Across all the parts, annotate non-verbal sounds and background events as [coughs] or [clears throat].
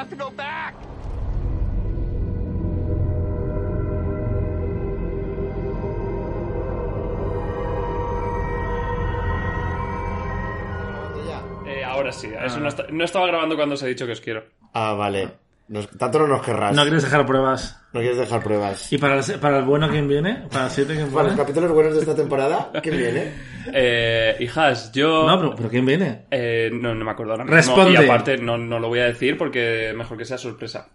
Have to go back. Eh, ahora sí, eso no, está- no estaba grabando cuando os he dicho que os quiero. Ah, vale. Nos- tanto no nos querrás. No quieres dejar pruebas. No quieres dejar pruebas. ¿Y para el, para el bueno quién viene? ¿Para el 7 quién Para los viene? capítulos buenos de esta temporada, ¿quién viene? [laughs] Eh, hijas, yo... No, pero, pero ¿quién viene? Eh, no, no me acuerdo ahora mismo. Responde. Y aparte, no, no lo voy a decir porque mejor que sea sorpresa.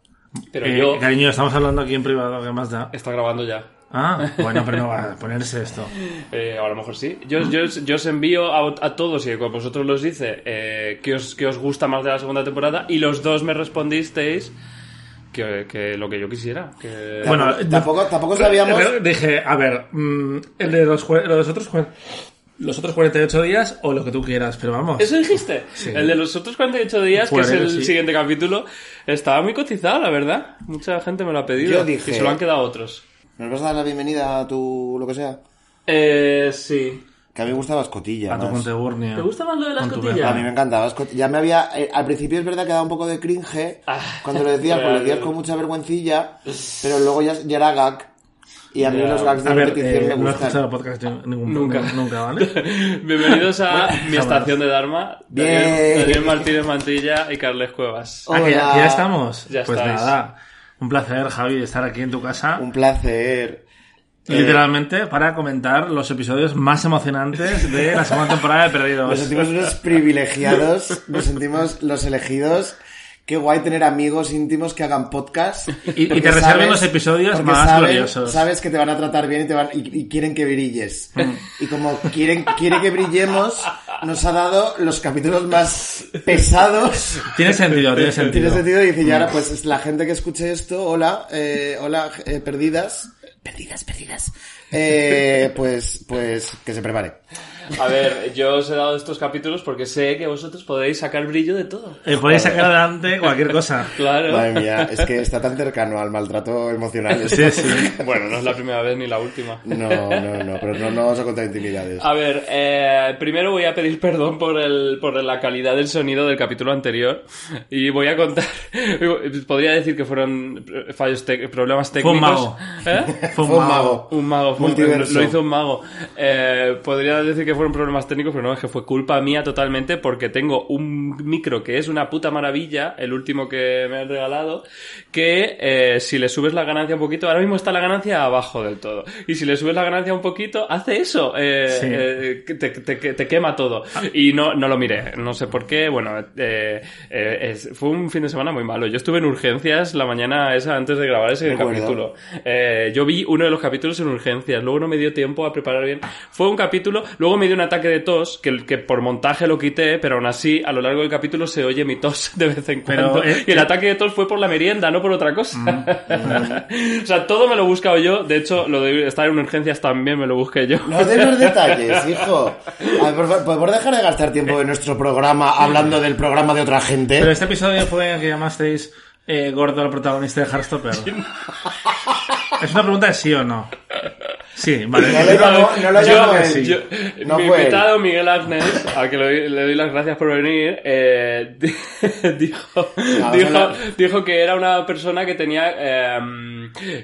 Pero Eh, yo... Cariño, estamos hablando aquí en privado, ¿qué más da? Está grabando ya. Ah, bueno, pero no va a ponerse esto. [laughs] Eh, a lo mejor sí. Yo, yo, yo os envío a, a todos y con vosotros los dice eh, que, os, que os gusta más de la segunda temporada y los dos me respondisteis que, que lo que yo quisiera. Que... Bueno, Tampoco- tampoco, tampoco sabíamos. Pero Dije, a ver, mm, el de los, los otros los otros 48 días o lo que tú quieras, pero vamos. ¿Eso dijiste? Sí. El de los otros 48 días, que es el sí. siguiente capítulo, estaba muy cotizado, la verdad. Mucha gente me lo ha pedido. Yo dije- Y se lo han quedado otros. ¿Nos vas a dar la bienvenida a tu lo que sea? Eh, sí. Que a mí me gustaba Escotilla. a tu más. ¿Te gusta más lo de tu cotillas? A mí me encantaba. Ya me había. eh, al principio es verdad que daba un poco de cringe Ah, cuando lo decías, porque lo decías con mucha vergüencilla, pero luego ya, ya era gag. Y a mí Ya. los gags de A ver, repetición eh, me no he gustan. escuchado podcast de ningún Nunca. nunca, ¿vale? [laughs] Bienvenidos a mi estación de Dharma. Bien. Daniel, Daniel Martínez Mantilla y Carles Cuevas. Ah, que ya, Hola. ya estamos. Ya pues estáis. nada, un placer, Javi, estar aquí en tu casa. Un placer. Eh, Literalmente para comentar los episodios más emocionantes de la segunda temporada de Nos Perdidos. sentimos unos privilegiados, nos sentimos los elegidos. Qué guay tener amigos íntimos que hagan podcast. [laughs] Y- y te reserven los episodios más saben- gloriosos. Sabes que te van a tratar bien y, te van, y, y quieren que brilles. Mm. Y como quieren, quiere que brillemos, nos ha dado los capítulos más pesados. Tiene sentido, tiene sentido. Tiene sentido y dice, y ahora pues es la gente que escuche esto, hola, eh, hola, eh, perdidas. Perdidas, perdidas. Eh, pues, pues, que se prepare. A ver, yo os he dado estos capítulos porque sé que vosotros podéis sacar brillo de todo. Eh, podéis sacar adelante cualquier cosa. Claro. Madre mía, es que está tan cercano al maltrato emocional. Sí, sí. [laughs] Bueno, no es la primera vez ni la última. No, no, no, pero no, no vamos a contar intimidades. A ver, eh, primero voy a pedir perdón por, el, por la calidad del sonido del capítulo anterior y voy a contar, [laughs] podría decir que fueron fallos problemas Fue un técnicos. mago. ¿Eh? Fue un mago. mago. Un mago, fue un- Multiverso. lo hizo un mago. Eh, podría decir que fueron problemas técnicos, pero no, es que fue culpa mía totalmente porque tengo un micro que es una puta maravilla, el último que me han regalado, que eh, si le subes la ganancia un poquito, ahora mismo está la ganancia abajo del todo, y si le subes la ganancia un poquito, hace eso, eh, Sí. eh, te, te- te quema todo. Y no, no lo miré, no sé por qué, bueno, eh, eh, es- fue un fin de semana muy malo. Yo estuve en urgencias la mañana esa antes de grabar ese capítulo. Eh, yo vi uno de los capítulos en urgencias, luego no me dio tiempo a preparar bien. Fue un capítulo, luego me dio un ataque de tos, que, que por montaje lo quité, pero aún así a lo largo del capítulo se oye mi tos [laughs] de vez en Pero, cuando. eh, y el eh, ataque de tos fue por la merienda, no por otra cosa. [laughs] o sea, todo me lo he buscado yo. De hecho, lo de estar en urgencias también me lo busqué yo. No des los detalles, [laughs] hijo. A ver, por ¿podemos dejar de gastar tiempo en nuestro programa hablando del programa de otra gente? Pero este episodio fue en el que llamasteis eh, gordo al protagonista de Heartstopper. es una pregunta de sí o no. Sí, [laughs] vale. No le llamó, no lo Yo- llamó que él. sí. Yo- No mi él. invitado, Miguel Agnes, al que le doy, le doy las gracias por venir, eh, di- [laughs] dijo, dijo, dijo que era una persona que tenía eh,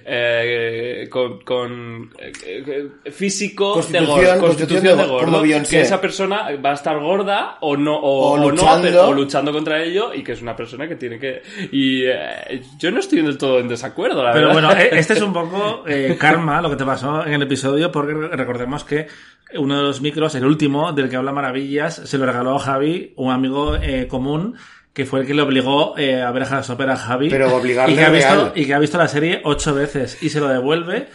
eh, con, con, eh, físico de Constitución- gordo, constitución de de go- gordo, que esa persona va a estar gorda o no o, O o no, luchando. pero- o luchando contra ello y que es una persona que tiene que y eh, yo no estoy del todo en desacuerdo, la Pero verdad. bueno, eh, este es [laughs] un poco eh, karma lo que te pasó en el episodio, porque re- recordemos que uno de los micros, el último, del que habla maravillas, se lo regaló a Javi, un amigo eh, común, que fue el que le obligó eh, a ver a Heartstopper a Javi. Pero obligarle y que, ha visto, real. y que ha visto la serie ocho veces y se lo devuelve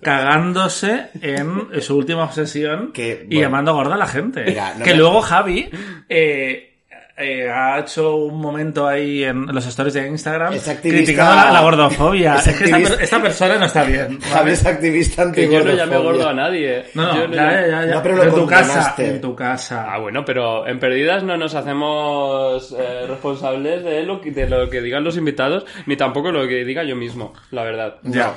cagándose en su última obsesión [laughs] Que, y llamando gorda a la gente. Mira, no que me- luego Javi... eh, eh, ha hecho un momento ahí en los stories de Instagram Es activista- criticando la, la gordofobia. Es Es, que esta, persona no está bien. Javi es activista que yo no antigordofobia. gordo a nadie. No, no, Yo no ya, ya, ya, ya. No, pero lo en tu casa, condonaste. en tu casa. Ah, bueno, pero en Perdidas no nos hacemos eh, responsables de lo, que, de lo que digan los invitados, ni tampoco lo que diga yo mismo, la verdad. Ya.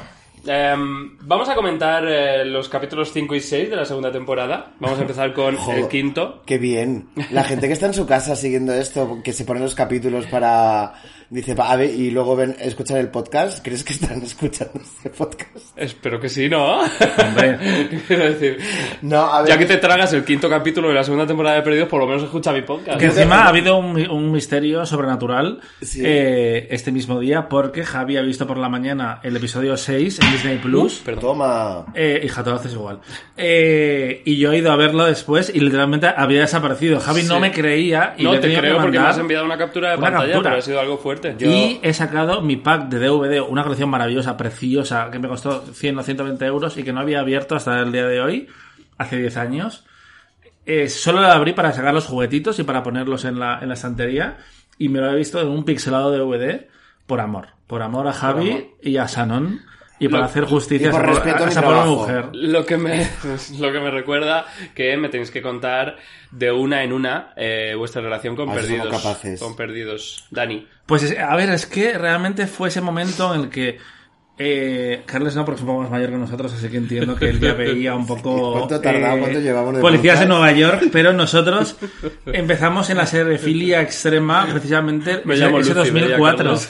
Em, vamos a comentar eh, los capítulos 5 y 6 de la segunda temporada. Vamos a empezar con [laughs] el quinto. Qué bien. La gente que está en su casa siguiendo esto, que se ponen los capítulos para... Dice, "Va, a ver, y luego ven, escuchan el podcast. ¿Crees que están escuchando este podcast? Espero que sí, ¿no? Hombre. [laughs] Quiero decir, No, a ver. ya que te tragas el quinto capítulo de la segunda temporada de Perdidos, por lo menos escucha mi podcast. Que encima ha habido un, un misterio sobrenatural Sí. eh, este mismo día porque Javi ha visto por la mañana el episodio 6 en Disney Plus. Perdón. Toma. Eh, hija, tú lo haces igual. Eh, y yo he ido a verlo después y literalmente había desaparecido. Javi no Sí. me creía y No, le he te creo que porque me has enviado una captura de una pantalla, captura. pero ha sido algo fuerte. Yo- Y he sacado mi pack de DVD, una colección maravillosa, preciosa, que me costó 100 o 120 euros y que no había abierto hasta el día de hoy, hace 10 años. Eh, solo la abrí para sacar los juguetitos y para ponerlos en la, en la estantería. Y me lo he visto en un pixelado DVD por amor. Por amor a Javi amor. y a Sanon. Y para Lo- hacer justicia y por respeto a esa pobre mujer. Lo que me [laughs] lo que me recuerda que me tenéis que contar de una en una eh, vuestra relación con A perdidos. Con perdidos. Dani. Pues es- a ver, es que realmente fue ese momento en el que eh, Carles no, porque es un poco más mayor que nosotros, así que entiendo que él ya [laughs] veía un poco... ¿Cuánto ha tardado? eh, ¿Cuánto llevamos de Policías en podcast? Nueva York, [laughs] pero nosotros empezamos en la filia extrema precisamente Me ese, llamo ese Lucy, me llamo 2004. Carlos.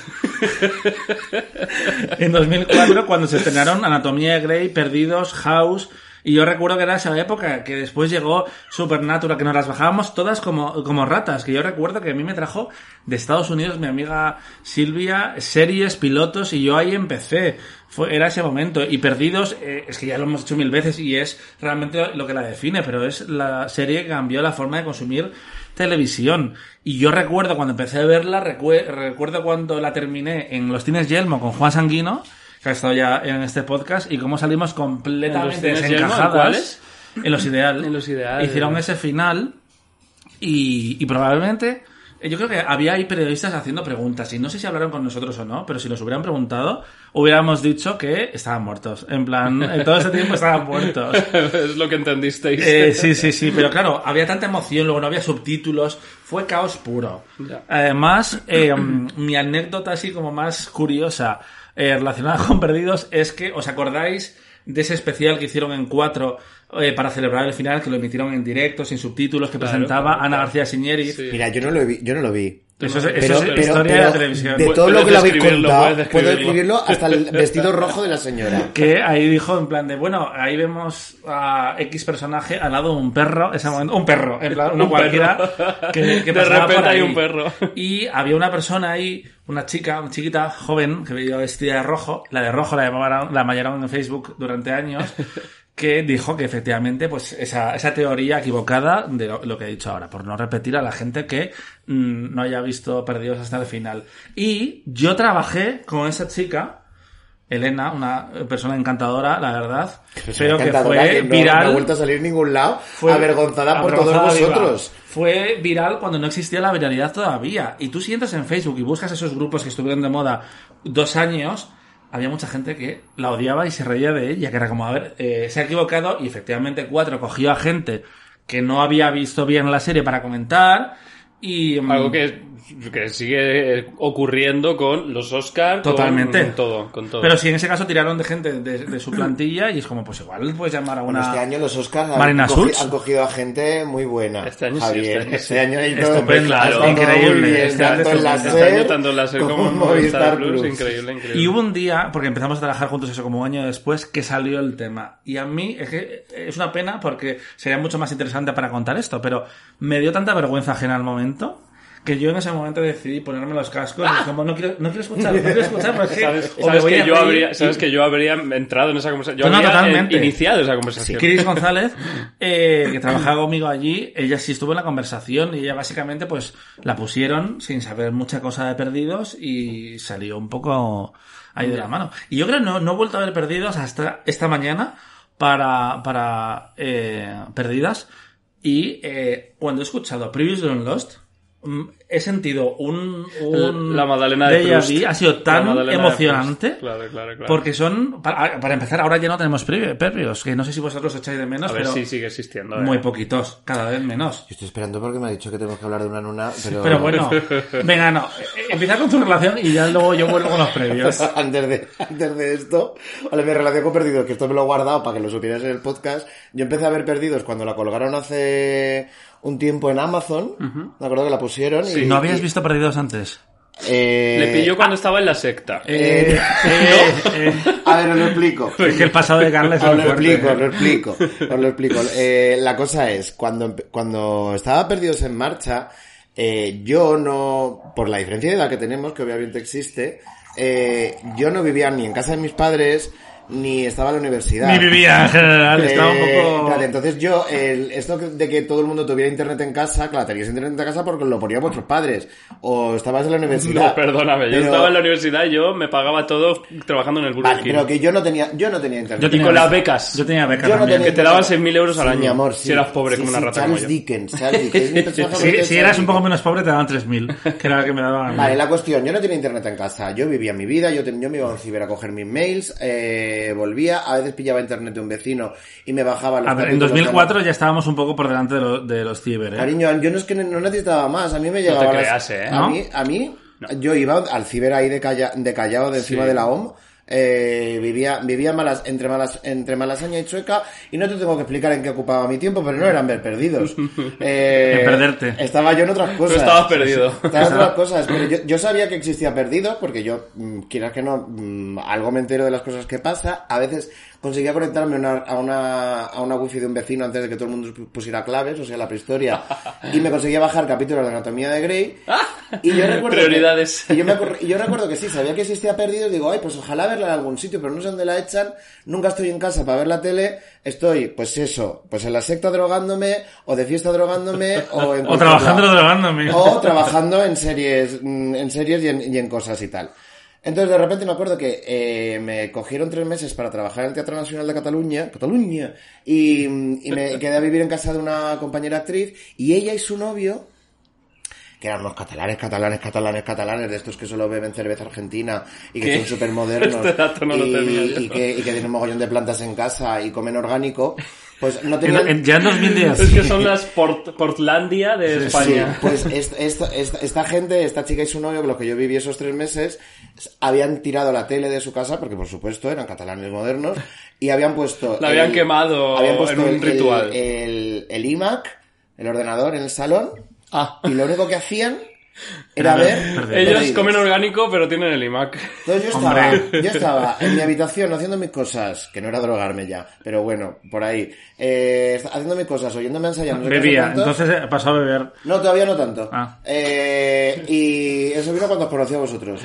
en 2004, cuando se estrenaron Anatomía de Grey, Perdidos, House... Y yo recuerdo que era esa época, que después llegó Supernatural, que nos las bajábamos todas como, como ratas. Que yo recuerdo que a mí me trajo de Estados Unidos mi amiga Silvia series, pilotos, y yo ahí empecé. Fue, era ese momento. Y Perdidos, eh, es que ya lo hemos hecho mil veces y es realmente lo que la define, pero es la serie que cambió la forma de consumir televisión. Y yo recuerdo cuando empecé a verla, recue- recuerdo cuando la terminé en Los Tines Yelmo con Juan Sanguino, que ha estado ya en este podcast, y cómo salimos completamente desencajadas. En los ideal. En Los Ideal. Hicieron ese final y, y probablemente... eh, Yo creo que había ahí periodistas haciendo preguntas y no sé si hablaron con nosotros o no, pero si nos hubieran preguntado, hubiéramos dicho que estaban muertos. En plan, en todo ese tiempo estaban muertos. [laughs] es lo que entendisteis. Eh, sí, sí, sí, pero claro, había tanta emoción, luego no había subtítulos, fue caos puro. Ya. Además, eh, mi anécdota así como más curiosa eh, relacionada [laughs] con Perdidos es que, ¿os acordáis de ese especial que hicieron en cuatro eh, para celebrar el final, que lo emitieron en directo, sin subtítulos, que Claro, presentaba claro, Ana claro. García Siñeri? Sí. Mira, yo no lo vi. Yo no lo vi. Eso es, Pero- eso es pero- historia de pero la televisión. De todo lo que lo habéis contado, puedo describirlo. hasta el vestido rojo de la señora. [laughs] que ahí dijo en plan de bueno ahí vemos a X personaje al lado de un perro ese momento un perro en plan uno [laughs] Un cualquiera que, [laughs] que De repente por hay ahí. un perro. y había una persona ahí una chica una chiquita joven que veía vestida de rojo la de rojo la llamaron la llamaron en Facebook durante años que dijo que efectivamente pues esa, esa teoría equivocada de lo, lo que he dicho ahora, por no repetir a la gente que mm, no haya visto Perdidos hasta el final. Y yo trabajé con esa chica, Elena, una persona encantadora, la verdad, pero que fue no- No ha viral. vuelto a salir ningún lado. fue avergonzada por todos viva. vosotros. Fue viral cuando no existía la viralidad todavía. Y tú si entras en Facebook y buscas esos grupos que estuvieron de moda dos años, había mucha gente que la odiaba y se reía de ella, que era como, a ver, eh, se ha equivocado y efectivamente Cuatro cogió a gente que no había visto bien la serie para comentar y... mm, Algo que, que sigue ocurriendo con los Oscars. Totalmente. Con, todo, con todo. Pero si en ese caso tiraron de gente de, de su plantilla y es como, pues igual puedes llamar a Bueno, una... este año los Oscars han, han cogido a gente muy buena. Este año Javier. este año sí. Este año hay todo- estado increíble, bien, este año tanto en la estupendo. Este año tanto en la SER como en Movistar Movistar Plus, Plus. increíble, increíble. Y hubo un día, porque empezamos a trabajar juntos eso como un año después, que salió el tema. Y a mí es que es una pena porque sería mucho más interesante para contar esto, pero me dio tanta vergüenza ajena al momento que yo en ese momento decidí ponerme los cascos y como no quiero, no quiero escuchar, no quiero escuchar, porque es que ¿Sabes, que yo habría, y- sabes que yo habría entrado en esa conversación? Yo No, habría totalmente. eh, iniciado esa conversación. Cris González, eh, que trabajaba conmigo allí, ella sí estuvo en la conversación y ella básicamente pues la pusieron sin saber mucha cosa de perdidos y salió un poco ahí de la mano. Y yo creo que no, no he vuelto a ver perdidos hasta esta mañana para, para eh, perdidas y eh, cuando he escuchado Previously Lost he sentido un, un La Magdalena de vu, ha sido tan de emocionante. Claro, claro, claro. porque son, para, para empezar, ahora ya no tenemos previ- previos, que no sé si vosotros echáis de menos, A ver pero si sigue existiendo. eh. muy poquitos, cada vez menos. Yo estoy esperando porque me ha dicho que tenemos que hablar de una nuna, pero... Pero bueno, venga, no. En empieza con tu relación y ya luego yo vuelvo con los previos. [laughs] antes, de, antes de esto, vale, mi relación con Perdidos, que esto me lo he guardado para que lo supieras en el podcast. Yo empecé a ver Perdidos cuando la colgaron hace un tiempo en Amazon. Me acuerdo que la pusieron. y, ¿No habías y- visto Perdidos antes? eh, Le pilló cuando estaba en la secta. Eh, eh, eh, A ver, os lo explico. [laughs] es que el pasado de Carles es Os lo fuerte, explico, ¿eh? os lo explico, os lo explico. Eh, la cosa es, cuando, cuando estaba Perdidos en Marcha, eh, yo no, por la diferencia de edad que tenemos, que obviamente existe, eh, yo no vivía ni en casa de mis padres, ni estaba en la universidad. Ni vivía [laughs] en general, estaba un Eh, poco... claro, entonces yo, el, esto de que todo el mundo tuviera internet en casa, claro, teníais internet en casa porque lo ponían vuestros padres. O estabas en la universidad. No, perdóname, yo Pero- estaba en la universidad y yo me pagaba todo trabajando en el Burger Vale, King. pero que yo no tenía, yo no tenía internet. Yo Y tenía con las beca. becas. Yo tenía becas Yo no tenía Que te daban internet. 6.000 euros al Sí, año, mi amor, si eras pobre Sí, como una sí, rata Charles yo. Dickens, Charles Dickens. [laughs] Si, eras un poco menos pobre, te daban 3.000, que era lo que me daban. Vale, la cuestión, yo no tenía internet en casa, yo vivía mi vida, yo, ten- yo me iba a un ciber a coger mis mails, eh, volvía, a veces pillaba internet de un vecino y me bajaba los A ver, en capítulos de- 2004 ya estábamos un poco por delante de, lo- de los ciber, ¿eh? Cariño, yo no es que no necesitaba más, a mí me llegaba... las- creas, ¿eh? A ¿No? mí, a mí yo iba al ciber ahí de, calla, de callado de encima Sí. de la OM, eh, vivía, vivía malas, entre malas, entre Malasaña y Chueca, y no te tengo que explicar en qué ocupaba mi tiempo, pero no eran ver perdidos. [laughs] Eh, En perderte. Estaba yo en otras cosas. estabas perdido. Estaba en otras cosas, pero yo, yo sabía que existía perdido, porque yo, mm, quieras que no, mm, algo me entero de las cosas que pasa, a veces conseguía conectarme a una, a una, a una wifi de un vecino antes de que todo el mundo pusiera claves, o sea, la prehistoria, [laughs] y me conseguía bajar capítulos de Anatomía de Grey, y yo [laughs] recuerdo que- y yo, me acor- y yo recuerdo que sí, sabía que existía perdido, y digo, ay, pues ojalá verla en algún sitio, pero no sé dónde la echan, nunca estoy en casa para ver la tele, estoy, pues eso, pues en la secta drogándome, o de fiesta drogándome, o en [laughs] O trabajando drogándome. O trabajando en series, mm, en series y en, y en cosas y tal. Entonces de repente me acuerdo que eh, me cogieron tres meses para trabajar en el Teatro Nacional de Cataluña, Cataluña, y, y me quedé a vivir en casa de una compañera actriz, y ella y su novio, que eran unos catalanes, catalanes, catalanes, catalanes, de estos que solo beben cerveza argentina y que ¿Qué? son súper modernos [laughs] Este no y, que, y que tienen un mogollón de plantas en casa y comen orgánico, pues no En- tenían... en- ya en 2010. Es que son [laughs] las Port- Portlandia de España. Sí, pues est- esta, esta, esta gente, esta chica y su novio, con los que yo viví esos tres meses, habían tirado la tele de su casa, porque por supuesto eran catalanes modernos, y habían puesto... La habían quemado habían puesto en un el, ritual. El, el- el iMac, el ordenador en el salón, Ah. y lo único que hacían era ver... Ellos comen orgánico, pero tienen el iMac. Entonces yo estaba, yo estaba en mi habitación haciendo mis cosas, que no era drogarme ya, pero bueno, por ahí, eh, haciendo mis cosas, oyéndome ensayar. sé Bebía, entonces eh, pasó a beber. No, todavía no tanto. Ah. Eh, y eso vino cuando os conocí a vosotros.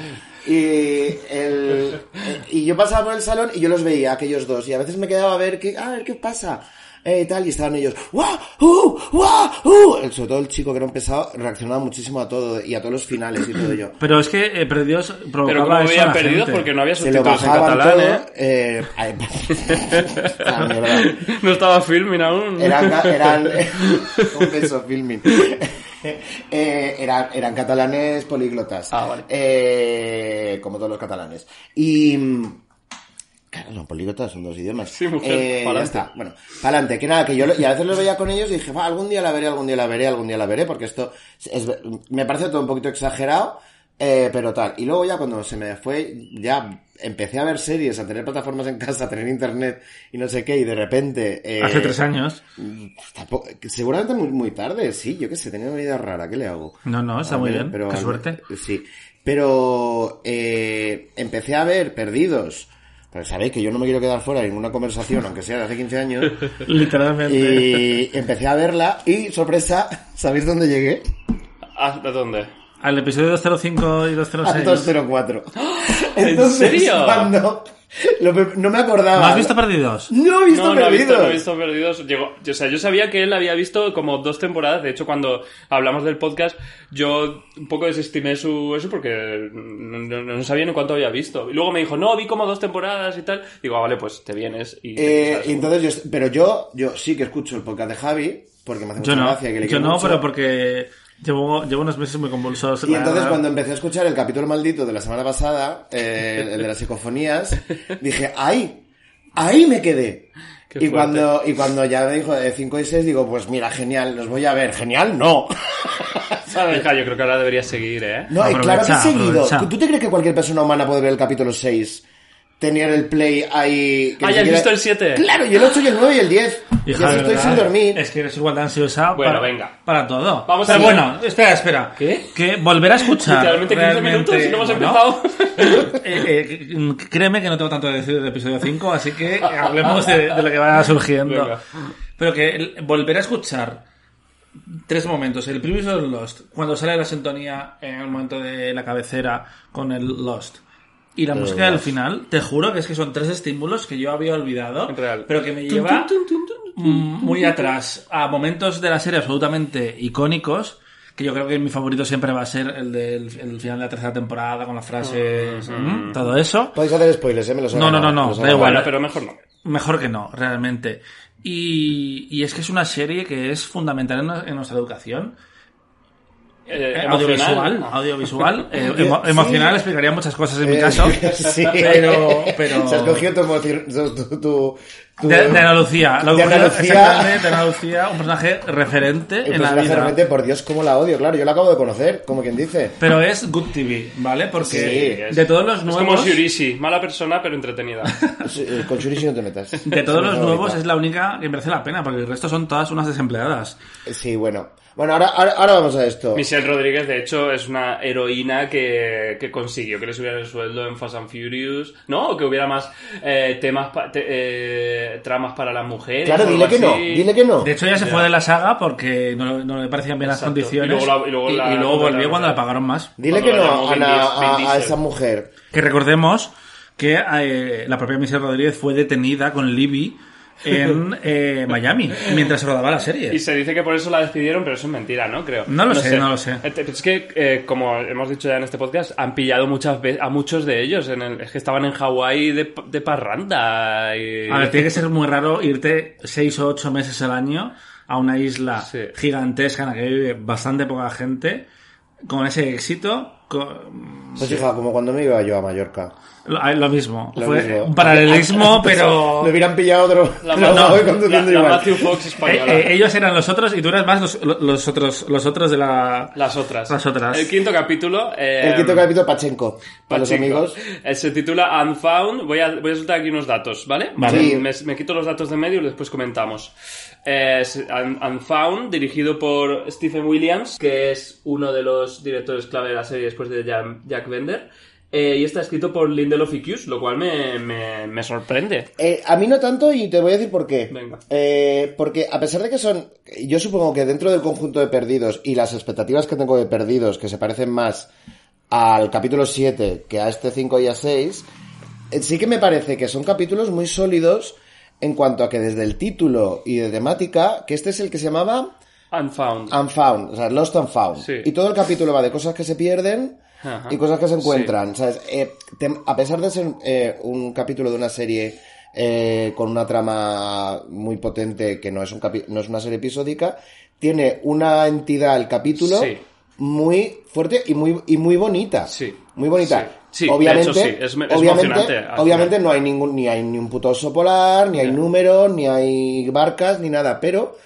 Y, el, y yo pasaba por el salón y yo los veía, aquellos dos, y a veces me quedaba a ver qué, a ver qué pasa. Eh, y tal, y estaban ellos, ¡guau! ¡uh! ¡guau! ¡uh! El- Sobre todo el chico que era un pesado reaccionaba muchísimo a todo y a todos los finales y todo ello. [clears throat] Pero es que eh, Perdidos provocaba Pero como eso a habían la perdido gente. porque no había subtítulos en catalán, todo. ¿eh? eh, ah. [laughs] No estaba filming aún. Eran, eran [laughs] un beso filming. [laughs] Eh, eran, eran catalanes políglotas. Ah, vale. Eh, como todos los catalanes. Y. Claro, no, políglotas son dos idiomas. Sí, mujer, Eh, ya está. Bueno, pa'lante, que nada, que yo lo- y a veces lo veía con ellos y dije, "Va, algún día la veré, algún día la veré, algún día la veré, porque esto es, me parece todo un poquito exagerado, eh, pero tal. Y luego ya cuando se me fue, ya empecé a ver series, a tener plataformas en casa, a tener internet y no sé qué, y de repente... eh, Hace tres años. Tampoco- seguramente muy, muy tarde, sí, yo qué sé, tenía una vida rara, ¿qué le hago? No, no, está A muy ver, bien. Qué al- suerte. Sí, pero eh, empecé a ver Perdidos, pero sabéis que yo no me quiero quedar fuera de ninguna conversación, aunque sea de hace 15 años, [laughs] Literalmente. y empecé a verla y, sorpresa, ¿sabéis dónde llegué? ¿Hasta dónde? Al episodio 205 y A 206. 204. ¿En Entonces, serio? cuando... lo no me acordaba. ¿No has visto Perdidos? No he visto no, no he Perdidos. visto, no he visto Perdidos. Llegó, yo, o sea, yo sabía que él había visto como dos temporadas. De hecho, cuando hablamos del podcast, yo un poco desestimé su eso porque no, sabía ni cuánto había visto. Y luego me dijo, no, vi como dos temporadas y tal. Digo, ah, vale, pues te vienes y... Eh, ¿sabes? y entonces yo, pero yo, yo sí que escucho el podcast de Javi, porque me hace mucha gracia que le Yo no, mucho. pero porque llevo, llevo unos meses muy convulsos. Y entonces cuando empecé a escuchar el capítulo maldito de la semana pasada, eh, [laughs] el de las psicofonías, dije, ¡ay! Ahí me quedé. Qué Y fuerte. cuando, y cuando ya me dijo de 5 y 6, digo, pues mira, genial, los voy a ver. Genial, no. [laughs] ¿Sabes? Hija, yo creo que ahora deberías seguir, ¿eh? No, y claro que he seguido. aprovecha. ¿Tú te crees que cualquier persona humana puede ver el capítulo 6? Tener el play ahí... que Ah, ¿ya has siquiera- visto el 7? Claro, y el 8 y el 9 y el 10. Hija, y así de estoy sin dormir. Es que eres igual de ansiosa Bueno, para, venga. para todo. Vamos Pero a- bueno, espera, espera. ¿Qué? Que volver a escuchar. Literalmente 15 realmente- minutos y no hemos bueno, empezado. [laughs] eh, eh, créeme que no tengo tanto que decir del episodio 5, así que hablemos de, de lo que vaya surgiendo. Venga. Pero que el- volver a escuchar tres momentos. El el Lost, cuando sale la sintonía en el momento de la cabecera con el Lost. Y la música del final, te juro que es que son tres estímulos que yo había olvidado, Real. pero que me lleva mm, muy atrás a momentos de la serie absolutamente icónicos que yo creo que mi favorito siempre va a ser el del el final de la tercera temporada con las frases, ¿mm? todo eso. Podéis hacer spoilers, ¿eh? Me los No, no, no, no, da igual. Bueno, pero mejor no. Mejor que no, realmente. Y, y es que es una serie que es fundamental en, en nuestra educación. Eh, Eh, emocional. audiovisual, audiovisual, eh, [laughs] emo- emocional, explicaría muchas cosas en mi Eh, caso. [laughs] sí. Pero, pero... Se has cogido tu, tu- tu- De, de Ana Lucía, lo De he cogido Ana Lucía. exactamente de Ana Lucía, un personaje referente el en la vida. realmente, por Dios, cómo la odio, claro. Yo la acabo de conocer, como quien dice. Pero es Good TV, ¿vale? Porque Sí, es- de todos los Es nuevos, como Shurishi, mala persona pero entretenida. [laughs] Eh, Con Shurishi no te metas. de todos Es los nuevos es la única que merece la pena, porque el resto son todas unas desempleadas. Sí, bueno. Bueno, ahora, ahora, ahora vamos a esto. Michelle Rodríguez, de hecho, es una heroína que, que consiguió que le subieran el sueldo en Fast and Furious. ¿No? O que hubiera más eh, temas, pa- te- eh, tramas para las mujeres. Claro, dile que no, dile que no. De hecho, ella se Ya. fue de la saga porque no, no le parecían bien Exacto. las condiciones. Y luego la- y luego la- volvió cuando ya. le pagaron más. Dile que la no a, esa mujer. Que recordemos que eh, la propia Michelle Rodríguez fue detenida con Libby en eh, Miami mientras se rodaba la serie. Y se dice que por eso la despidieron, pero eso es mentira, ¿no? Creo. No lo sé, no lo sé. Eh, Es que, eh, como hemos dicho ya en este podcast, han pillado muchas veces a muchos de ellos. En el, es que estaban en Hawái de, de parranda. Y... A ver, tiene que ser muy raro irte seis o ocho meses al año a una isla Sí. gigantesca en la que vive bastante poca gente, con ese éxito. con- Pues hija, como cuando me iba yo a Mallorca. Lo, ah, lo mismo. Lo Fue mismo. un paralelismo, [laughs] pero... Me hubieran pillado otro. La, no, voy la- la. Matthew Fox Eh, española. eh, ellos eran los otros y tú eras más los, los otros los otros de la... Las otras. Las otras. El quinto capítulo. eh, El quinto capítulo, Pachenko. Para los amigos. Eh, Se titula Unfound. Voy a, voy a soltar aquí unos datos, ¿vale? Vale. Sí. Me, me quito los datos de medio y después comentamos. Eh, Unfound, dirigido por Stephen Williams, que es uno de los directores clave de la serie después de Jack, Jack Bender. Eh, y está escrito por Lindelof y Cuse, lo cual me, me, me sorprende. Eh, a mí no tanto y te voy a decir por qué. Venga. Eh, porque a pesar de que son, yo supongo que dentro del conjunto de perdidos y las expectativas que tengo de perdidos, que se parecen más al capítulo 7 que a este 5 y a 6, eh, sí que me parece que son capítulos muy sólidos en cuanto a que desde el título y de temática, que este es el que se llamaba Unfound. Unfound, o sea, Lost and Found. Sí. Y todo el capítulo va de cosas que se pierden Ajá. y cosas que se encuentran. ¿sabes? Eh, te- a pesar de ser eh, un capítulo de una serie eh, con una trama muy potente, que no es, un capi- no es una serie episódica, tiene una entidad el capítulo Sí. muy fuerte y muy, y muy bonita. Sí. Muy bonita. Sí. Sí, obviamente, hecho, sí, es- es obviamente, obviamente no hay ningún, ni hay ni un puto oso polar, ni hay números, ni hay barcas, ni nada, pero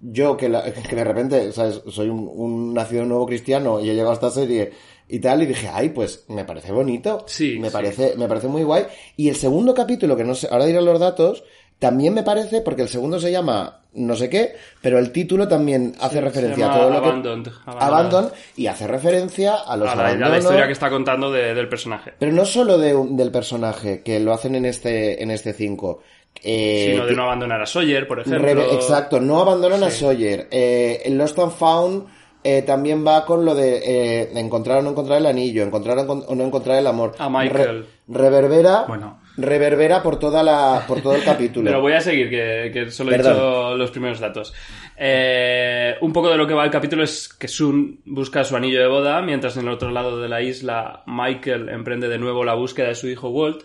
yo que, la- [laughs] que de repente, ¿sabes? Soy un, un nacido nuevo cristiano y he llegado a esta serie y tal, y dije, ay, pues me parece bonito. Sí, Me sí. parece, me parece muy guay. Y el segundo capítulo, que no sé, ahora diré los datos, también me parece, porque el segundo se llama no sé qué, pero el título también hace referencia a todo lo que... Abandoned. Abandon, y hace referencia a los a la, a la historia que está contando de- del personaje. Pero no solo de un- del personaje, que lo hacen en este en este 5. Eh, Sino de no abandonar a Sawyer, por ejemplo. Exacto, no abandonan a. Sawyer. Eh, el Lost and Found eh, también va con lo de, eh, de encontrar o no encontrar el anillo, encontrar o no- encontrar el amor. A Michael. reverbera, Bueno. reverbera por toda la, por todo el [laughs] capítulo. Pero voy a seguir, que, que solo he dicho los primeros datos. Eh, un poco de lo que va el capítulo es que Sun busca su anillo de boda, mientras en el otro lado de la isla Michael emprende de nuevo la búsqueda de su hijo Walt,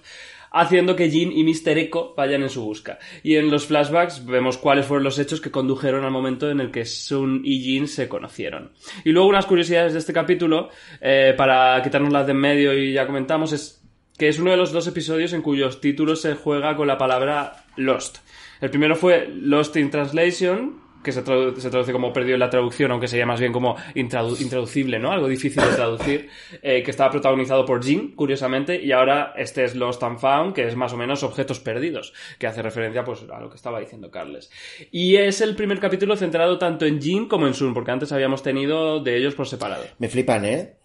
haciendo que Jean y Mr. Echo vayan en su busca. Y en los flashbacks vemos cuáles fueron los hechos que condujeron al momento en el que Sun y Jean se conocieron. Y luego unas curiosidades de este capítulo, eh, para quitarnos las de en medio y ya comentamos, es que es uno de los dos episodios en cuyos títulos se juega con la palabra Lost. El primero fue Lost in Translation, que se, tradu- se traduce como perdido en la traducción, aunque sería más bien como intradu- intraducible, ¿no? Algo difícil de traducir, [laughs] eh, que estaba protagonizado por Jin, curiosamente, y ahora este es Lost and Found, que es más o menos objetos perdidos, que hace referencia pues a lo que estaba diciendo Carles. Y es el primer capítulo centrado tanto en Jin como en Sun, porque antes habíamos tenido de ellos por separado. Me flipan, ¿eh?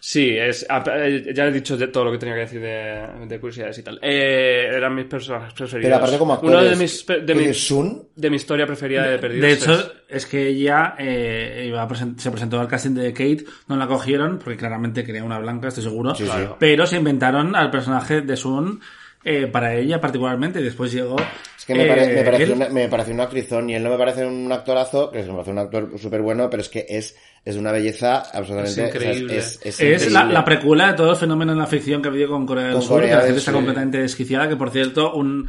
Sí, es, ya he dicho de todo lo que tenía que decir de, de curiosidades y tal. Eh, eran mis personajes preferidos. Pero aparte como actores... Uno de mis, de, ¿qué mi, Sun? de mi historia preferida de Perdidos. De hecho, es que ella eh, iba a present- se presentó al casting de Kate, no la cogieron porque claramente quería una blanca, estoy seguro. Sí, sí. Claro. Pero se inventaron al personaje de Sun eh, para ella particularmente y después llegó. Es que me, pare- eh, me pareció una, me pareció un actrizón y él no me parece un actorazo, que me parece un actor súper bueno, pero es que es, es una belleza absolutamente... Es increíble. o sea, es, es Es la, increíble. la precuela de todo el fenómeno en la ficción que ha habido con Corea del Con Sur, Corea que la gente está completamente desquiciada, que por cierto, un,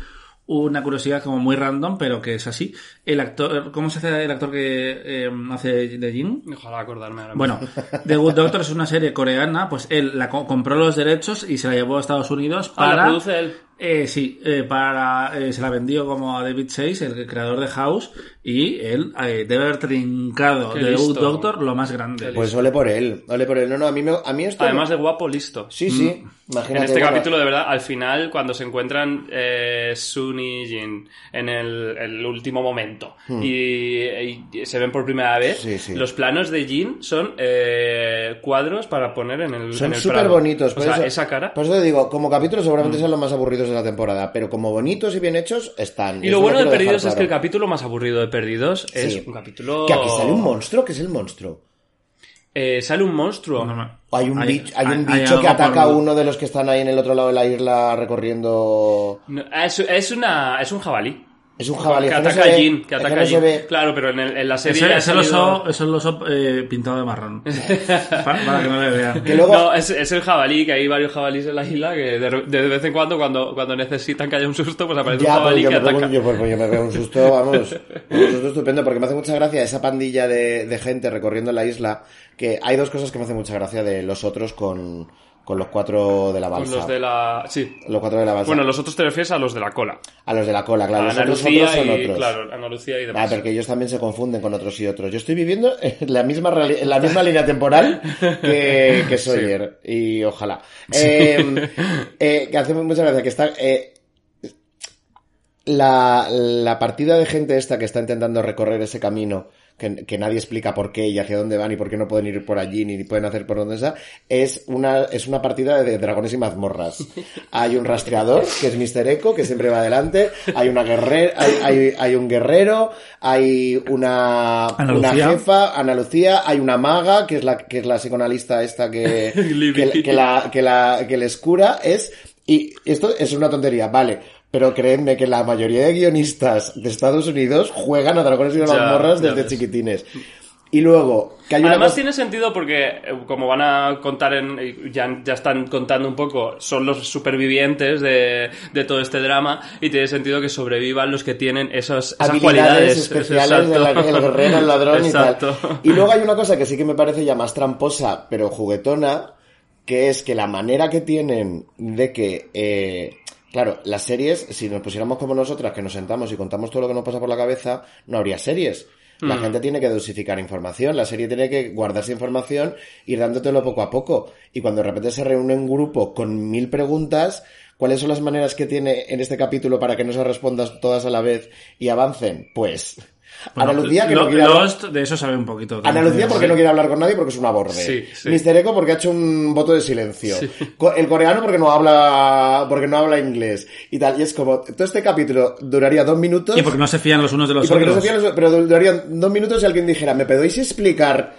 una curiosidad como muy random, pero que es así. El actor, ¿cómo se hace el actor que eh, hace de Jin? Ojalá acordarme ahora Bueno, [laughs] The Good Doctor es una serie coreana, pues él la co- compró los derechos y se la llevó a Estados Unidos Ah, la para... produce él. Eh, sí, eh, para, eh, se la vendió como a David Chase, el creador de House, y él eh, debe haber trincado Qué Good listo. Doctor lo más grande. Pues ole por él, ole por él. No, no, a mí, me, a mí esto... Además de guapo, listo. Sí, sí, imagínate. En este bueno, capítulo, de verdad, al final, cuando se encuentran eh, Sun y Jin en el, el último momento y, y se ven por primera vez, Hmm. Sí, sí. los planos de Jin son eh, cuadros para poner en el Son súper bonitos. O por sea, eso- esa cara. Por eso te digo, como capítulos seguramente sean los más aburridos de la temporada, pero como bonitos y bien hechos, están. Y lo eso bueno de Perdidos es que el capítulo más aburrido de Perdidos es Sí. un capítulo... Que aquí sale un monstruo, que es el monstruo. Eh, sale un monstruo. No, hay un, Hay- bicho, hay un hay- hay bicho que ataca a uno de los que están ahí en el otro lado de la isla recorriendo. No, es, es una, es un jabalí. Es un jabalí. que es no ataca a Jin, que es ataca Jin. Claro, pero en, el- en la serie Ese, ha ese salido- oso, ese oso eh, pintado de marrón. [laughs] para, para que no le vean. Que luego. No, es, es el jabalí, que hay varios jabalíes en la isla que de, de vez en cuando, cuando, cuando necesitan que haya un susto, pues aparece Ya, un pues jabalí yo, que me ataca. un- yo, pues, yo me pego un susto, vamos, un susto estupendo, porque me hace mucha gracia esa pandilla de, de gente recorriendo la isla, que hay dos cosas que me hacen mucha gracia de los otros con, con los cuatro de la Con balsa. los de la... Sí. Los cuatro de la balsa. Bueno, los otros te refieres a los de la cola. A los de la cola, claro. a Los Ana otros, Lucía otros son y... otros. Claro, Ana Lucía y Ah, demás. porque ellos también se confunden con otros y otros. Yo estoy viviendo en la misma, en la misma línea temporal que, que [laughs] Sawyer. Y ojalá. Eh, eh, que hace mucha gracia que está... eh, la, la partida de gente esta que está intentando recorrer ese camino, que, que nadie explica por qué y hacia dónde van y por qué no pueden ir por allí ni pueden hacer por donde sea, es una, es una partida de dragones y mazmorras. Hay un rastreador, que es Mr. Echo, que siempre va adelante, hay una guerrera, hay, hay, hay un guerrero, hay una, Ana una Lucía. jefa, Ana Lucía, hay una maga, que es la, que es la psicoanalista esta que, [laughs] que, que la, que la, que les cura, es, y esto es una tontería, vale, pero creedme que la mayoría de guionistas de Estados Unidos juegan a Dragones y Mazmorras desde chiquitines. Y luego, que hay una Además tiene sentido porque, eh, como van a contar en... Ya, ya están contando un poco, son los supervivientes de, de todo este drama y tiene sentido que sobrevivan los que tienen esas, esas habilidades cualidades. especiales del Exacto. el guerrero, el ladrón Exacto. y tal. Y luego hay una cosa que sí que me parece ya más tramposa, pero juguetona, que es que la manera que tienen de que, eh, claro, las series, si nos pusiéramos como nosotras, que nos sentamos y contamos todo lo que nos pasa por la cabeza, no habría series. La Mm. gente tiene que dosificar información, la serie tiene que guardarse información, ir dándotelo poco a poco. Y cuando de repente se reúne un grupo con mil preguntas, ¿cuáles son las maneras que tiene en este capítulo para que no se respondan todas a la vez y avancen? Pues, Bueno, Ana Lucía que Lo- no quiere hablar- Lost, de eso sabe un poquito. Ana Lucía porque no quiere hablar con nadie porque es una borde. Sí, sí. Mister Eco porque ha hecho un voto de silencio. El coreano porque no habla porque no habla inglés y tal. Y es como todo este capítulo duraría dos minutos. Y porque no se fían los unos de los y porque no otros. se fían los- pero durarían dos minutos si alguien dijera, ¿me podéis explicar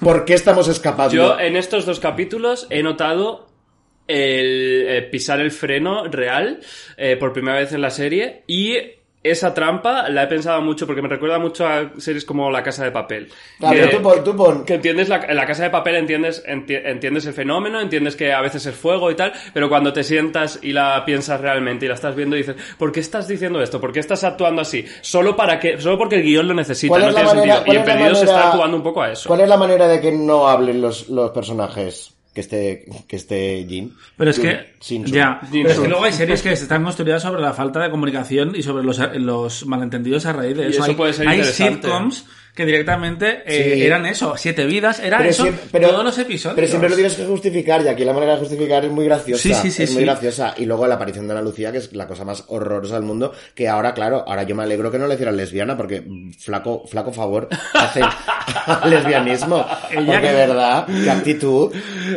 por qué estamos escapando? Yo en estos dos capítulos he notado el eh, pisar el freno real eh, por primera vez en la serie y esa trampa la he pensado mucho porque me recuerda mucho a series como La Casa de Papel. Claro, que, tú pon, tú pon- que entiendes la, en la Casa de Papel entiendes enti- entiendes el fenómeno, entiendes que a veces es fuego y tal, pero cuando te sientas y la piensas realmente y la estás viendo dices, ¿por qué estás diciendo esto? ¿Por qué estás actuando así? Solo para que solo porque el guion lo necesita, ¿Cuál no tiene manera- sentido. Y en Perdidos se está jugando un poco a eso. ¿Cuál es la manera de que no hablen los, los personajes? Que esté, que esté Jin. Pero es que, ya, Sin pero es que luego hay series que están construidas sobre la falta de comunicación y sobre los, los malentendidos a raíz de Y eso. eso hay, puede ser hay sitcoms que directamente eh, Sí. eran eso, siete vidas, era Pero eso, siempre- pero- todos los episodios. Pero siempre lo tienes que justificar y aquí la manera de justificar es muy graciosa. Sí, sí, sí, es muy graciosa. Y luego la aparición de Ana Lucía, que es la cosa más horrorosa del mundo, que ahora, claro, ahora yo me alegro que no le hicieran lesbiana porque mm, flaco, flaco favor hace al [laughs] lesbianismo. [laughs] Ella porque, que- verdad, qué actitud,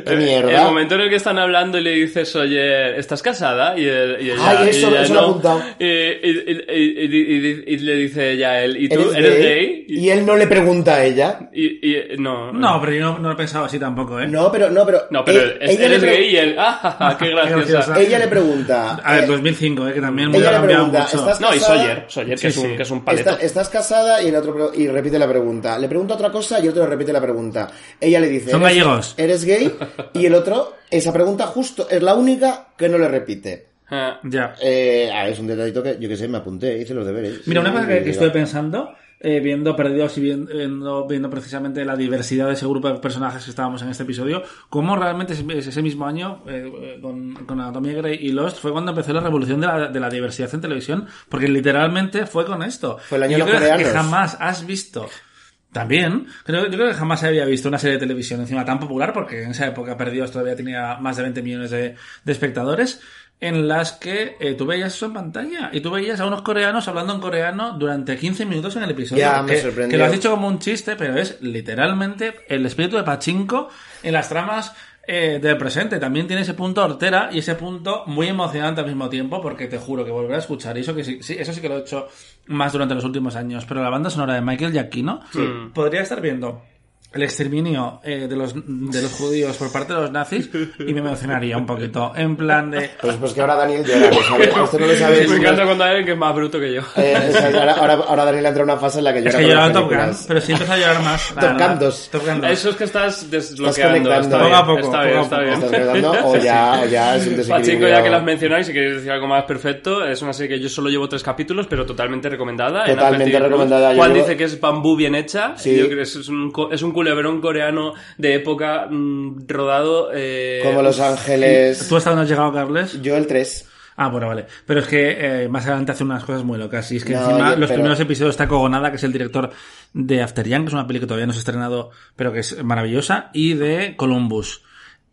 qué El mierda. momento en el que están hablando y le dices, oye, ¿estás casada? Y, él, y ella, Ay, eso- y ella eso lo he no. apuntado. Y, y- y- y- y- y le dice ella él, ¿y tú ¿Eres, eres, gay? gay? Y él no le pregunta a ella. Y, y- no, No, pero yo no, no lo he pensado así tampoco, ¿eh? No, pero, no, pero. No, pero eh, es- ella gay y él, ah, ja, qué graciosa. Ella le pregunta. A ver, eh, 2005, ¿eh? que también ella le cambiado pregunta, mucho. ¿estás No, y casada? Sawyer, Sawyer, que, Sí, es un, sí. que es un paleto. Está- estás casada y el otro y repite la pregunta. Le pregunta otra cosa y el otro le repite la pregunta. Ella le dice, Son "¿Eres- gallegos". ¿Eres gay? Y el otro, esa pregunta justo es la única que no le repite. Ah, Ya. Eh, ah, es un detallito que yo que sé, me apunté, hice los deberes. Mira, una cosa que, estoy pensando, eh, viendo Perdidos y viendo, viendo, precisamente la diversidad de ese grupo de personajes que estábamos en este episodio, cómo realmente ese, mismo año, eh, eh, con, con Anatomía Grey y Lost, fue cuando empezó la revolución de la, de la diversidad en televisión, porque literalmente fue con esto. Fue el año yo de los creo que jamás has visto... También, creo, yo creo que jamás había visto una serie de televisión encima tan popular, porque en esa época Perdidos todavía tenía más de 20 millones de, de espectadores, en las que eh, tú veías eso en pantalla y tú veías a unos coreanos hablando en coreano durante 15 minutos en el episodio. Ya, me que, sorprendió. que lo has dicho como un chiste, pero es literalmente el espíritu de Pachinko en las tramas eh, del presente. También tiene ese punto hortera y ese punto muy emocionante al mismo tiempo, porque te juro que volver a escuchar, y eso que sí, sí, eso sí que lo he hecho más durante los últimos años, pero la banda sonora de Michael Giacchino podría estar viendo el exterminio eh, de, los, de los judíos por parte de los nazis y me emocionaría un poquito. En plan de... Pues, pues que ahora Daniel llora, ¿lo sabe? A usted no lo sabe. me encanta cuando hay alguien que es más bruto que yo. Eh, o sea, ahora, ahora, ahora Daniel entra en una fase en la que llora Es que lloraba Top Gun, pero sí empezó a llorar más. Top. Gun 2. Top Gun 2. Eso es que estás desbloqueando. conectando. Está bien, a poco, está bien, está bien. ¿Estás? O ya, o ya es un Pachinko, desequilibrio. ya que las mencionáis, si queréis decir algo más perfecto, es una serie que yo solo llevo tres capítulos, pero totalmente recomendada. en Totalmente recomendada. Juan dice que es bambú bien hecha. Sí. Yo creo que es un, es un culebrón coreano de época mm, rodado. eh, Como Los Ángeles. ¿Tú hasta dónde has llegado, Carles? Yo el 3. Ah, bueno, vale. Pero es que eh, más adelante hace unas cosas muy locas. Y es que No, encima yo- los pero- primeros episodios está Cogonada, que es el director de After Young, que es una peli que todavía no se ha estrenado, pero que es maravillosa, y de Columbus.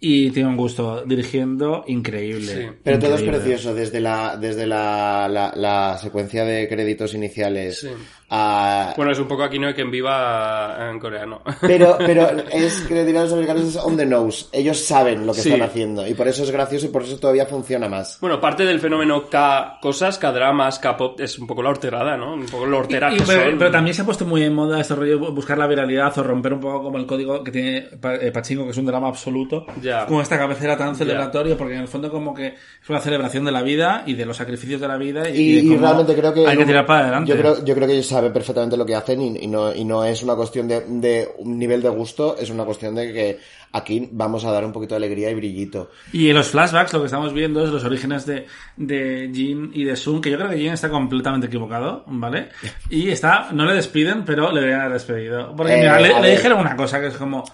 Y tiene un gusto dirigiendo increíble. Sí. Pero todo es precioso, desde la, desde la, la, la secuencia de créditos iniciales Sí. A... Bueno, es un poco aquí no hay quien viva en coreano. Pero, pero [laughs] es que dirán los americanos es on the nose. Ellos saben lo que Sí. están haciendo. Y por eso es gracioso y por eso todavía funciona más. Bueno, parte del fenómeno K cosas, K dramas, K pop, es un poco la horterada, ¿no? Un poco la hortera Y- que pero, son. pero también se ha puesto muy en moda este rollo buscar la viralidad o romper un poco como el código que tiene eh, Pachinko, que es un drama absoluto, Ya. con esta cabecera tan celebratoria, porque en el fondo como que es una celebración de la vida y de los sacrificios de la vida y, Y, de y cómo realmente creo que... hay que tirar para adelante. Yo creo, yo creo que ellos saben perfectamente lo que hacen y, y no, y no es una cuestión de, de un nivel de gusto, es una cuestión de que aquí vamos a dar un poquito de alegría y brillito. Y en los flashbacks lo que estamos viendo es los orígenes de, de Jin y de Sun, que yo creo que Jin está completamente equivocado, ¿vale? [laughs] Y está, no le despiden, pero le deberían haber despedido. Porque Eh, mira, le, le dijeron una cosa que es como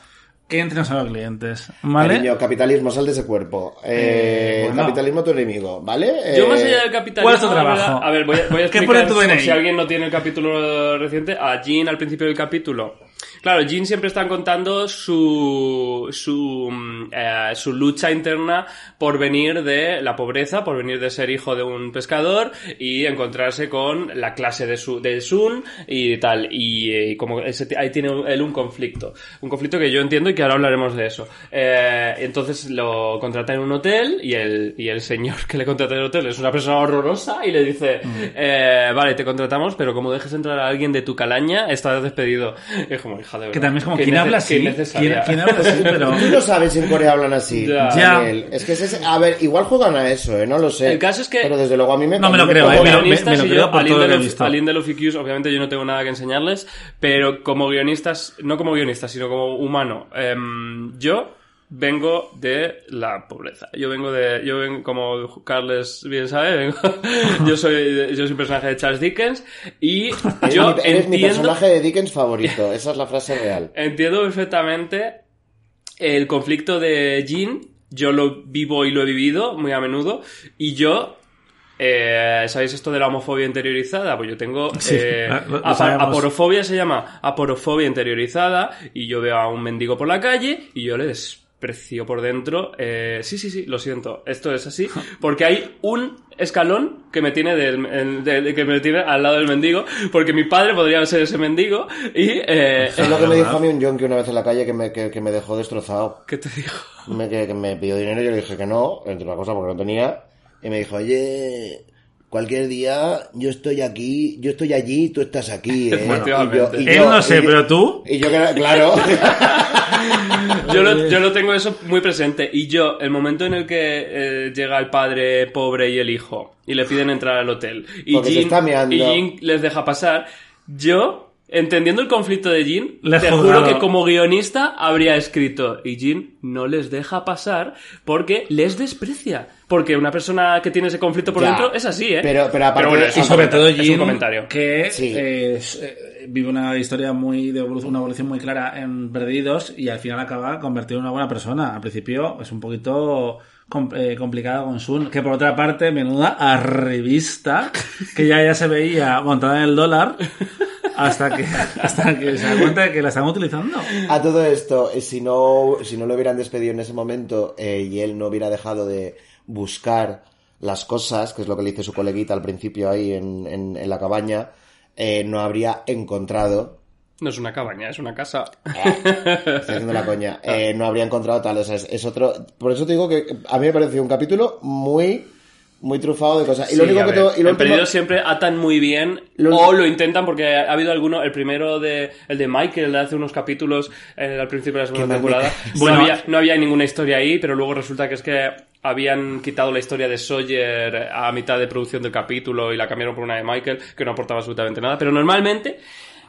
que entren a los clientes, ¿vale? Cariño, capitalismo, sal de ese cuerpo. Eh, Eh, bueno. Capitalismo tu enemigo, ¿vale? Yo Eh, más allá del capitalismo... ¿cuál es tu trabajo? A ver, voy a, voy a [laughs] ¿Qué pone explicar, tu DNI? si alguien no tiene el capítulo reciente, a Jean al principio del capítulo. Claro, Jean siempre está contando su, su, mm, eh, su lucha interna por venir de la pobreza, por venir de ser hijo de un pescador y encontrarse con la clase de, su, de Sun y tal. Y, eh, como ese, ahí tiene él un conflicto. Un conflicto que yo entiendo y que ahora hablaremos de eso. Eh, entonces lo contrata en un hotel y el, y el señor que le contrata en el hotel es una persona horrorosa y le dice, eh, vale, te contratamos, pero como dejes entrar a alguien de tu calaña, estás despedido. Como, hija de Que también es como, ¿quién habla así? ¿Quién, habla así? Pero... [laughs] Tú no sabes si en Corea hablan así. Ya. Daniel. Es que es ese- A ver, igual juegan a eso, ¿eh? No lo sé. El caso es que- Pero desde luego a mí me... No me lo creo, eh, me lo- guionistas, me lo creo yo, por todo lo que al IQs, obviamente yo no tengo nada que enseñarles, pero como guionistas, no como guionistas, sino como humano, em, yo vengo de la pobreza. Yo vengo de, yo vengo, como Carles bien sabe, vengo- [laughs] yo soy, yo soy un personaje de Charles Dickens y Eres, yo mi, eres mi personaje de Dickens favorito. Esa es la frase real. [laughs] entiendo perfectamente el conflicto de Jean, yo lo vivo y lo he vivido muy a menudo, y yo eh, ¿Sabéis esto de la homofobia interiorizada? Pues yo tengo... Sí, eh, lo- lo aporofobia se llama aporofobia interiorizada y yo veo a un mendigo por la calle y yo le desprecio por dentro. Eh, sí, sí, sí, lo siento. Esto es así porque hay un escalón que me tiene del, el- de- que me tiene al lado del mendigo porque mi padre podría ser ese mendigo y... Eh, Es lo que me dijo a mí un yonki una vez en la calle que me, que, que me dejó destrozado. ¿Qué te digo? Me, que, que me pidió dinero y yo le dije que no, entre una cosa porque no tenía. Y me dijo, oye, cualquier día yo estoy aquí, yo estoy allí y tú estás aquí. ¿eh?". [laughs] Efectivamente. Y yo- y Él no sé, y yo- pero tú... Y yo, claro. [laughs] Yo lo, yo lo tengo eso muy presente. Y yo, el momento en el que eh, llega el padre pobre y el hijo y le piden entrar al hotel y Jean, y Jean les deja pasar, yo, entendiendo el conflicto de Jean, Le te juro que como guionista habría escrito y Jean no les deja pasar porque les desprecia. Porque una persona que tiene ese conflicto por Ya. dentro es así, ¿eh? Pero- pero aparte- bueno, es y sobre todo es un Jim, comentario. que Sí. es, eh, vive una historia muy de evolución, una evolución muy clara en Perdidos y al final acaba convertido en una buena persona. Al principio es un poquito eh, complicado con Sun, que por otra parte, menuda revista que ya, ya se veía montada en el dólar hasta que, [laughs] hasta que se da cuenta de que la están utilizando. A todo esto, eh, si no, si no lo hubieran despedido en ese momento eh, y él no hubiera dejado de buscar las cosas, que es lo que le dice su coleguita al principio ahí en, en- en la cabaña, eh, no habría encontrado No es una cabaña, es una casa. Estoy haciendo la coña. [laughs] Eh, no habría encontrado tal. O sea, es, es otro. Por eso te digo que a mí me pareció un capítulo muy, muy trufado de cosas. Y lo Sí, único que tengo- y lo en último- Perdidos siempre atan muy bien Lo- o lo intentan porque ha habido alguno, el primero de el de Michael hace unos capítulos eh, al principio de la segunda temporada. cae. [laughs] No, Bueno, había, no había ninguna historia ahí, pero luego resulta que es que habían quitado la historia de Sawyer a mitad de producción del capítulo y la cambiaron por una de Michael que no aportaba absolutamente nada. Pero normalmente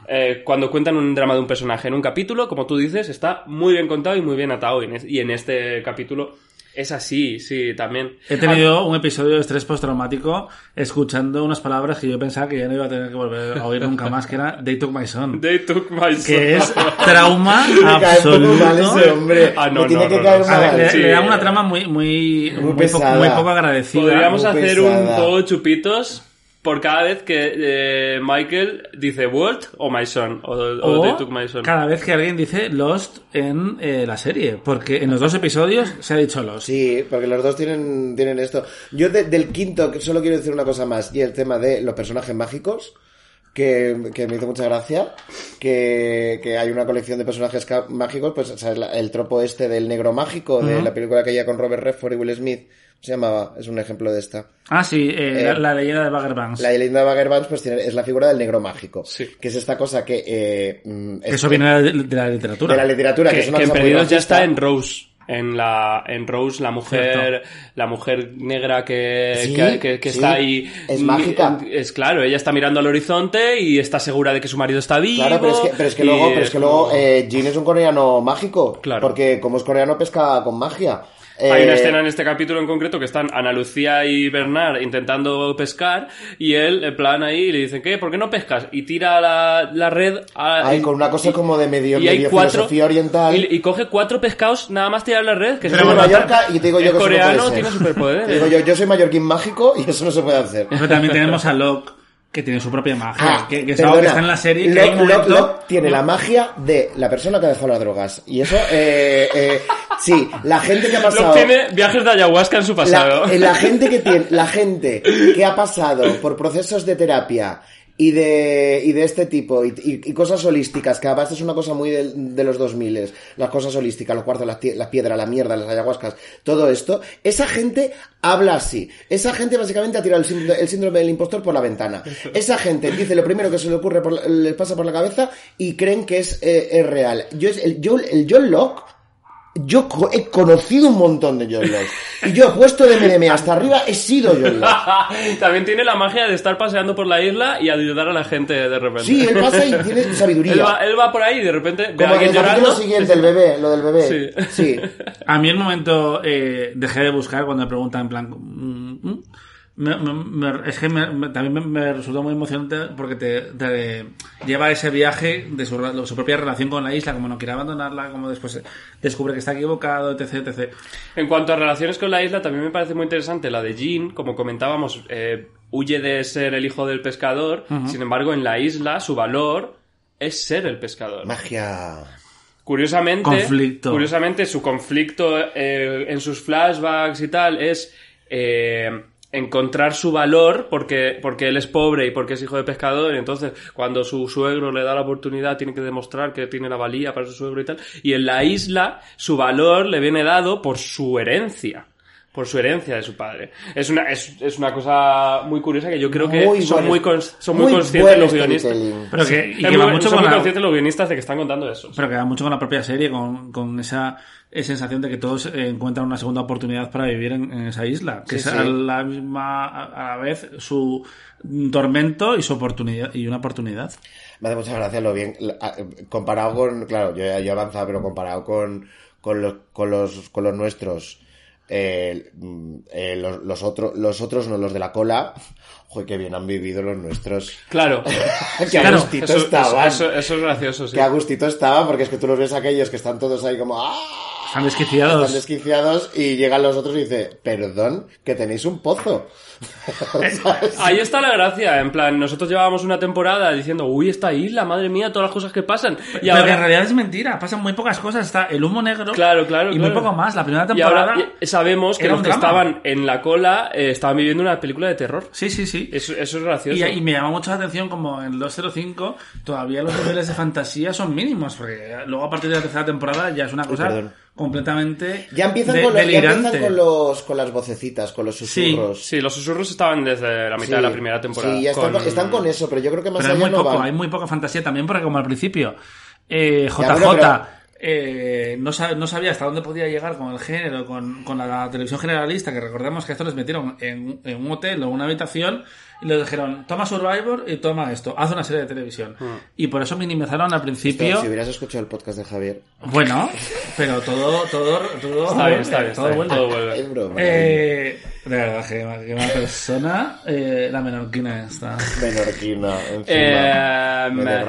eh, cuando cuentan un drama de un personaje en un capítulo, como tú dices, está muy bien contado y muy bien atado. Y en es- y en este capítulo es así, sí, también. He tenido un episodio de estrés postraumático escuchando unas palabras que yo pensaba que ya no iba a tener que volver a oír nunca más, que era They Took My Son. They took my son. Que es [laughs] trauma [laughs] un mal ese absoluto. hombre. Ah, no, tiene no, que no, caer ver, le, Sí. le da una trama muy, muy, Muy muy, poco, pesada. muy poco agradecida. Podríamos muy hacer un pesada. juego de chupitos por cada vez que eh, Michael dice Walt o My Son o, o O They Took My Son. cada vez que alguien dice Lost en eh, la serie, porque en los dos episodios se ha dicho Lost. Sí, porque los dos tienen, tienen esto. Yo de- del quinto que solo quiero decir una cosa más, y el tema de los personajes mágicos, que, que me hizo mucha gracia, que, que hay una colección de personajes mágicos, pues. La- el tropo este del negro mágico, de la película que con Robert Redford y Will Smith, se llamaba, es un ejemplo de esta. Ah, sí, eh, Eh, la, la leyenda de Bagger Banks. La leyenda de Bagger Vance, pues tiene, es la figura del negro mágico, Sí. que es esta cosa que... eh, mm, es- Eso viene de, de la literatura. de la literatura, que, que, es una que en cosa muy Perdidos ya está en Rose. En la en Rose la mujer Cierto. la mujer negra que, Sí, que, que- que sí. está ahí Es mágica. es claro ella está mirando al horizonte y está segura de que su marido está vivo Claro, pero es que, pero es que luego, pero es que luego eh, Jin es un coreano mágico. Claro. Porque como es coreano, pesca con magia. Hay Eh, una escena en este capítulo en concreto que están Ana Lucía y Bernard intentando pescar y él, en plan ahí, le dicen, ¿qué? ¿Por qué no pescas? Y tira la, la red a, Ay, con una cosa como de medio, y hay medio cuatro- filosofía oriental. Y, y coge cuatro pescados nada más tirar la red. Que Soy se Mallorca y te digo yo es que eso no puede coreano, ser. tiene superpoderes. Te digo yo, yo soy mallorquín mágico y eso no se puede hacer. Pero también tenemos a Locke, que tiene su propia magia. Ah, que, que es algo que está en la serie. que hay un momento- Locke- Locke tiene la magia de la persona que ha dejado las drogas. Y eso, eh, eh, sí, la gente que ha pasado... Locke tiene viajes de ayahuasca en su pasado. La, eh, la gente que tiene, la gente que ha pasado por procesos de terapia y de, y de este tipo, y, y- cosas holísticas, que además es una cosa muy de, de los 2000, las cosas holísticas, los cuarzos, las, las piedras, la mierda, las ayahuascas, todo esto, esa gente habla así. Esa gente básicamente ha tirado el síndrome, el síndrome del impostor por la ventana. Esa gente dice lo primero que se le ocurre, por la- les pasa por la cabeza y creen que es, eh, es real. Yo, el, yo, el John Locke, yo co- he conocido un montón de John Locke. Y yo he puesto de MDM hasta arriba, he sido John Locke. [laughs] También tiene la magia de estar paseando por la isla y ayudar a la gente de repente. Sí, él pasa y tiene [laughs] sabiduría. Él va, él va por ahí y de repente ve a Como alguien capítulo llorando. siguiente, el bebé, lo del bebé. Sí. Sí. A mí el momento eh, dejé de buscar cuando me preguntan en plan... mm, mm, me- me- me- es que me- me- también me, me resultó muy emocionante porque te, te lleva a ese viaje de su, propia relación con la isla, como no quiere abandonarla, como después descubre que está equivocado, etc, etc. En cuanto a relaciones con la isla, también me parece muy interesante la de Jean, como comentábamos, eh, huye de ser el hijo del pescador, sin embargo en la isla su valor es ser el pescador. Magia. Curiosamente, Conflicto. curiosamente su conflicto eh, en sus flashbacks y tal es eh, encontrar su valor porque, porque él es pobre y porque es hijo de pescador y entonces cuando su suegro le da la oportunidad tiene que demostrar que tiene la valía para su suegro y tal y en la isla su valor le viene dado por su herencia por su herencia de su padre. Es una, es, es una cosa muy curiosa que yo creo que Muy son, muy, cons- son muy, muy conscientes los guionistas. storytelling. Pero que, y Es que va mucho son con muy la, conscientes los guionistas de que están contando eso. pero que va mucho con la propia serie, con, con esa eh, sensación de que todos eh, encuentran una segunda oportunidad para vivir en, en esa isla, que Sí, es sí. a la misma a la vez su tormento y su oportunidad y una oportunidad. Me hace mucha gracia lo bien. a- Comparado con. Claro, yo, yo he avanzado, pero comparado con, con, los, con, los, con los nuestros. Eh, mm, eh, los, los, otros, los otros, no los de la cola. Joder, qué bien han vivido los nuestros. Claro. [laughs] que a Claro, gustito Eso, estaban. eso- eso- eso es gracioso, sí. Que a gustito estaban, porque es que tú los ves aquellos que están todos ahí como. ¡Ah! Están desquiciados. Están desquiciados y llegan los otros y dice, perdón, que tenéis un pozo. [laughs] Ahí está la gracia, en plan, nosotros llevábamos una temporada diciendo, uy, esta isla, madre mía, todas las cosas que pasan. Y Pero que en ahora, realidad es mentira, pasan muy pocas cosas. Está el humo negro Claro, claro, y muy claro. poco más. La primera y temporada. ahora eh, sabemos que los que estaban en la cola eh, estaban viviendo una película de terror. Sí, sí, sí. Eso, eso es gracioso. Y, y me llama mucho la atención como en el 205 todavía los niveles de fantasía son mínimos, porque luego a partir de la tercera temporada ya es una cosa perdón. Completamente Ya empiezan, de- con, los, ya delirante. empiezan con, los, con las vocecitas, con los susurros. Sí, los susurros estaban desde la mitad de la primera temporada. Sí, ya están, con- con- están con eso, pero yo creo que más Pero hay allá muy no poco, van. hay muy poca fantasía también porque como al principio eh, JJ bueno, pero- eh, no, sa- no sabía hasta dónde podía llegar con el género, con, con la, televisión generalista, que recordemos que esto les metieron en, en un hotel o una habitación y les dijeron, toma Survivor y toma esto, haz una serie de televisión. Hmm. Y por eso minimizaron al principio... Si hubieras escuchado el podcast de Javier. Bueno, pero todo, todo, todo, Está bien, está bien, está todo bien, vuelve. todo vuelve. Es broma. Eh, de verdad, que, que una persona, eh, la menorquina esta. Menorquina, encima. Eh, me.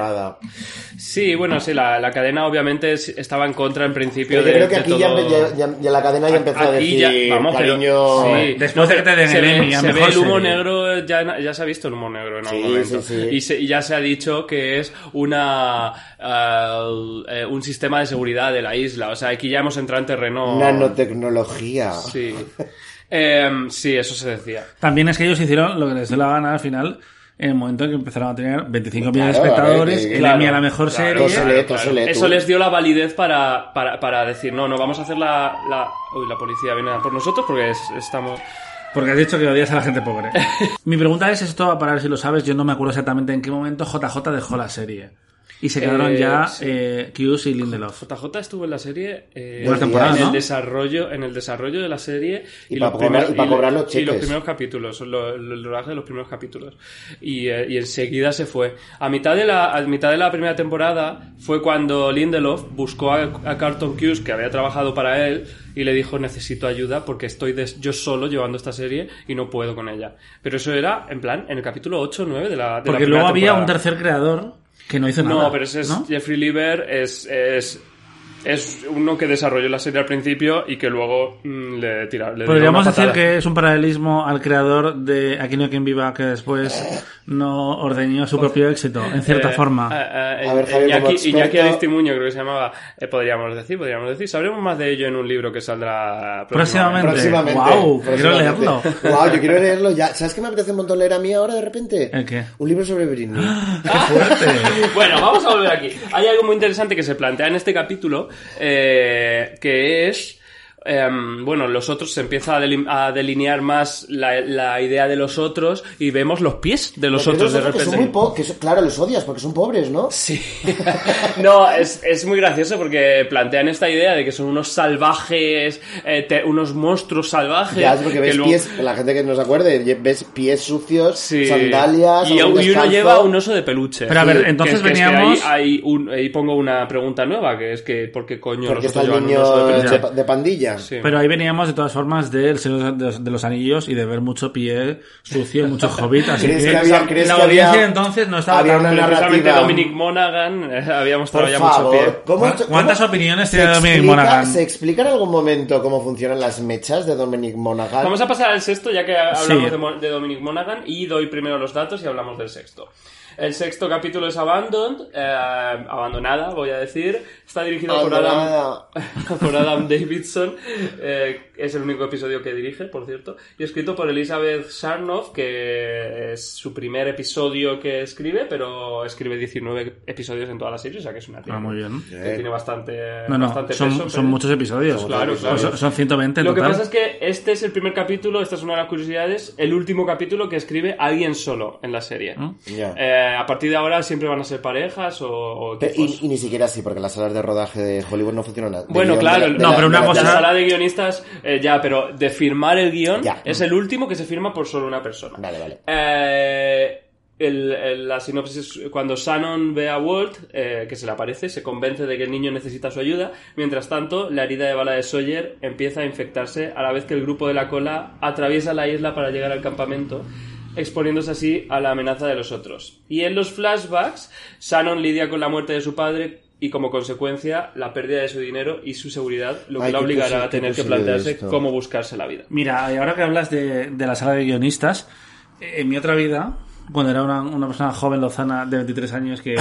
Sí, bueno, sí, la, la cadena obviamente es- estaba en contra en principio Pero yo de, creo que aquí ya, todo- empe- ya- ya- ya la cadena ya empezó a decir, ya- vamos, pero- cariño... sí. Después de que te den se el ve, Emmy a se ve mejor el humo negro, ya, ya se ha visto el humo negro en algún Sí, momento. sí, sí. Y, se- y ya se ha dicho que es una ah, eh, un sistema de seguridad de la isla. O sea, aquí ya hemos entrado en terreno... Nanotecnología. Sí. [laughs] Em, sí, eso se decía. También es que ellos hicieron lo que les dio la gana al final, en el momento en que empezaron a tener 25 millones de Claro, ver, espectadores, que- el claro, Emmy a la mejor claro, serie. Tosele, Eso les dio la validez para, para, para decir, no, no, vamos a hacer la, la... Uy, la policía viene a por nosotros porque es- estamos... Porque has dicho que odias a la gente pobre. [laughs] Mi pregunta es esto, para ver si lo sabes, yo no me acuerdo exactamente en qué momento JJ dejó la serie. Y se quedaron Eh, ya sí. eh, Hughes y Lindelof. JJ estuvo en la serie eh, Una temporada, en el ¿no? desarrollo en el desarrollo de la serie Y los pa cobrar- y pa y- cobrar los y los primeros capítulos lo- lo- el rodaje de los primeros capítulos y, eh, y enseguida se fue a mitad de la a mitad de la primera temporada fue cuando Lindelof buscó a, a Carlton Cuse que había trabajado para él y le dijo necesito ayuda porque estoy des- yo solo llevando esta serie y no puedo con ella pero eso era en plan en el capítulo 8 o 9 de la de la Porque primera luego había temporada. un tercer creador que no hizo nada. No, pero ese es ¿no? Jeffrey Lieber es, es, es uno que desarrolló la serie al principio y que luego mm, le tira. Le Podríamos decir que es un paralelismo al creador de Aquí no hay quien viva que después no ordeñó su propio éxito, en cierta Eh, forma. eh, eh, A ver, Javier, Iñaki, Iñaki Aristimuño creo que se llamaba, eh, podríamos decir, podríamos decir. Sabremos más de ello en un libro que saldrá Próximamente. Próximamente. Guau, quiero próximamente. leerlo. Guau, yo quiero leerlo ya. ¿Sabes qué me apetece un montón leer a mí ahora de repente? ¿El qué? Un libro sobre Britney. [gasps] ¡Qué fuerte! [laughs] Bueno, vamos a volver aquí. Hay algo muy interesante que se plantea en este capítulo, eh, que es... em, bueno, los otros se empieza a, delinear más la, la idea de los otros y vemos los pies de los Pero otros de que repente. son muy po- que son- claro, los odias porque son pobres, ¿no? Sí. [laughs] [laughs] no, es, es muy gracioso porque plantean esta idea de que son unos salvajes, eh, te- unos monstruos salvajes. Ya, es porque que ves luego- pies, la gente que no se acuerde, ves pies sucios, Sí. sandalias, y, algún y uno lleva un oso de peluche. Pero a ver, entonces que es que veníamos- ahí, hay un- ahí pongo una pregunta nueva, que es que ¿por qué coño Porque los está otros el llevan un oso de niño peluche? de, de pandilla. Sí. Pero ahí veníamos de todas formas del Señor de los, de los Anillos y de ver mucho pie sucio y mucho hobbit. Así ¿Crees que, que había- crees la que audiencia había- entonces no estaba había tan... una Precisamente narrativa- Dominic Monaghan eh, había mostrado Por ya mucho pie. ¿cómo- ¿Cuántas cómo- opiniones se tiene Dominic explica- Monaghan? ¿Se explica en algún momento cómo funcionan las mechas de Dominic Monaghan? Vamos a pasar al sexto, ya que hablamos Sí. de, Mo- de Dominic Monaghan, y doy primero los datos y hablamos del sexto. El sexto capítulo es Abandoned, eh, abandonada, voy a decir. Está dirigido por Adam, [laughs] por Adam Davidson. eh, es el único episodio que dirige, por cierto. Y escrito por Elizabeth Sarnoff, que es su primer episodio que escribe, pero escribe 19 episodios en toda la serie, o sea que es una tía Ah, muy bien. que tiene bastante, No, no, bastante son, peso. son pero- muchos episodios. Claro, claro. Son, son 120 en Lo que pasa es que este es el primer capítulo, esta es una de las curiosidades, el último capítulo que escribe alguien solo en la serie. Ya. Eh, a partir de ahora siempre van a ser parejas o, o Pero- equipos. y, y ni siquiera así, porque las salas de rodaje de Hollywood no funcionan nada. Bueno, claro, la- no, la- pero una la- cosa- La sala de guionistas, eh, ya, pero de firmar el guion Ya. es el último que se firma por solo una persona. Vale, vale. Eh, el- el- la sinopsis es cuando Shannon ve a Walt, eh, que se le aparece, se convence de que el niño necesita su ayuda. Mientras tanto, la herida de bala de Sawyer empieza a infectarse a la vez que el grupo de la cola atraviesa la isla para llegar al campamento, exponiéndose así a la amenaza de los otros. Y en los flashbacks, Shannon lidia con la muerte de su padre y como consecuencia la pérdida de su dinero y su seguridad, lo que Ay, la obligará a tener que plantearse cómo buscarse la vida. Mira, y ahora que hablas de, de la sala de guionistas, eh, en mi otra vida, cuando era una, una persona joven lozana de 23 años que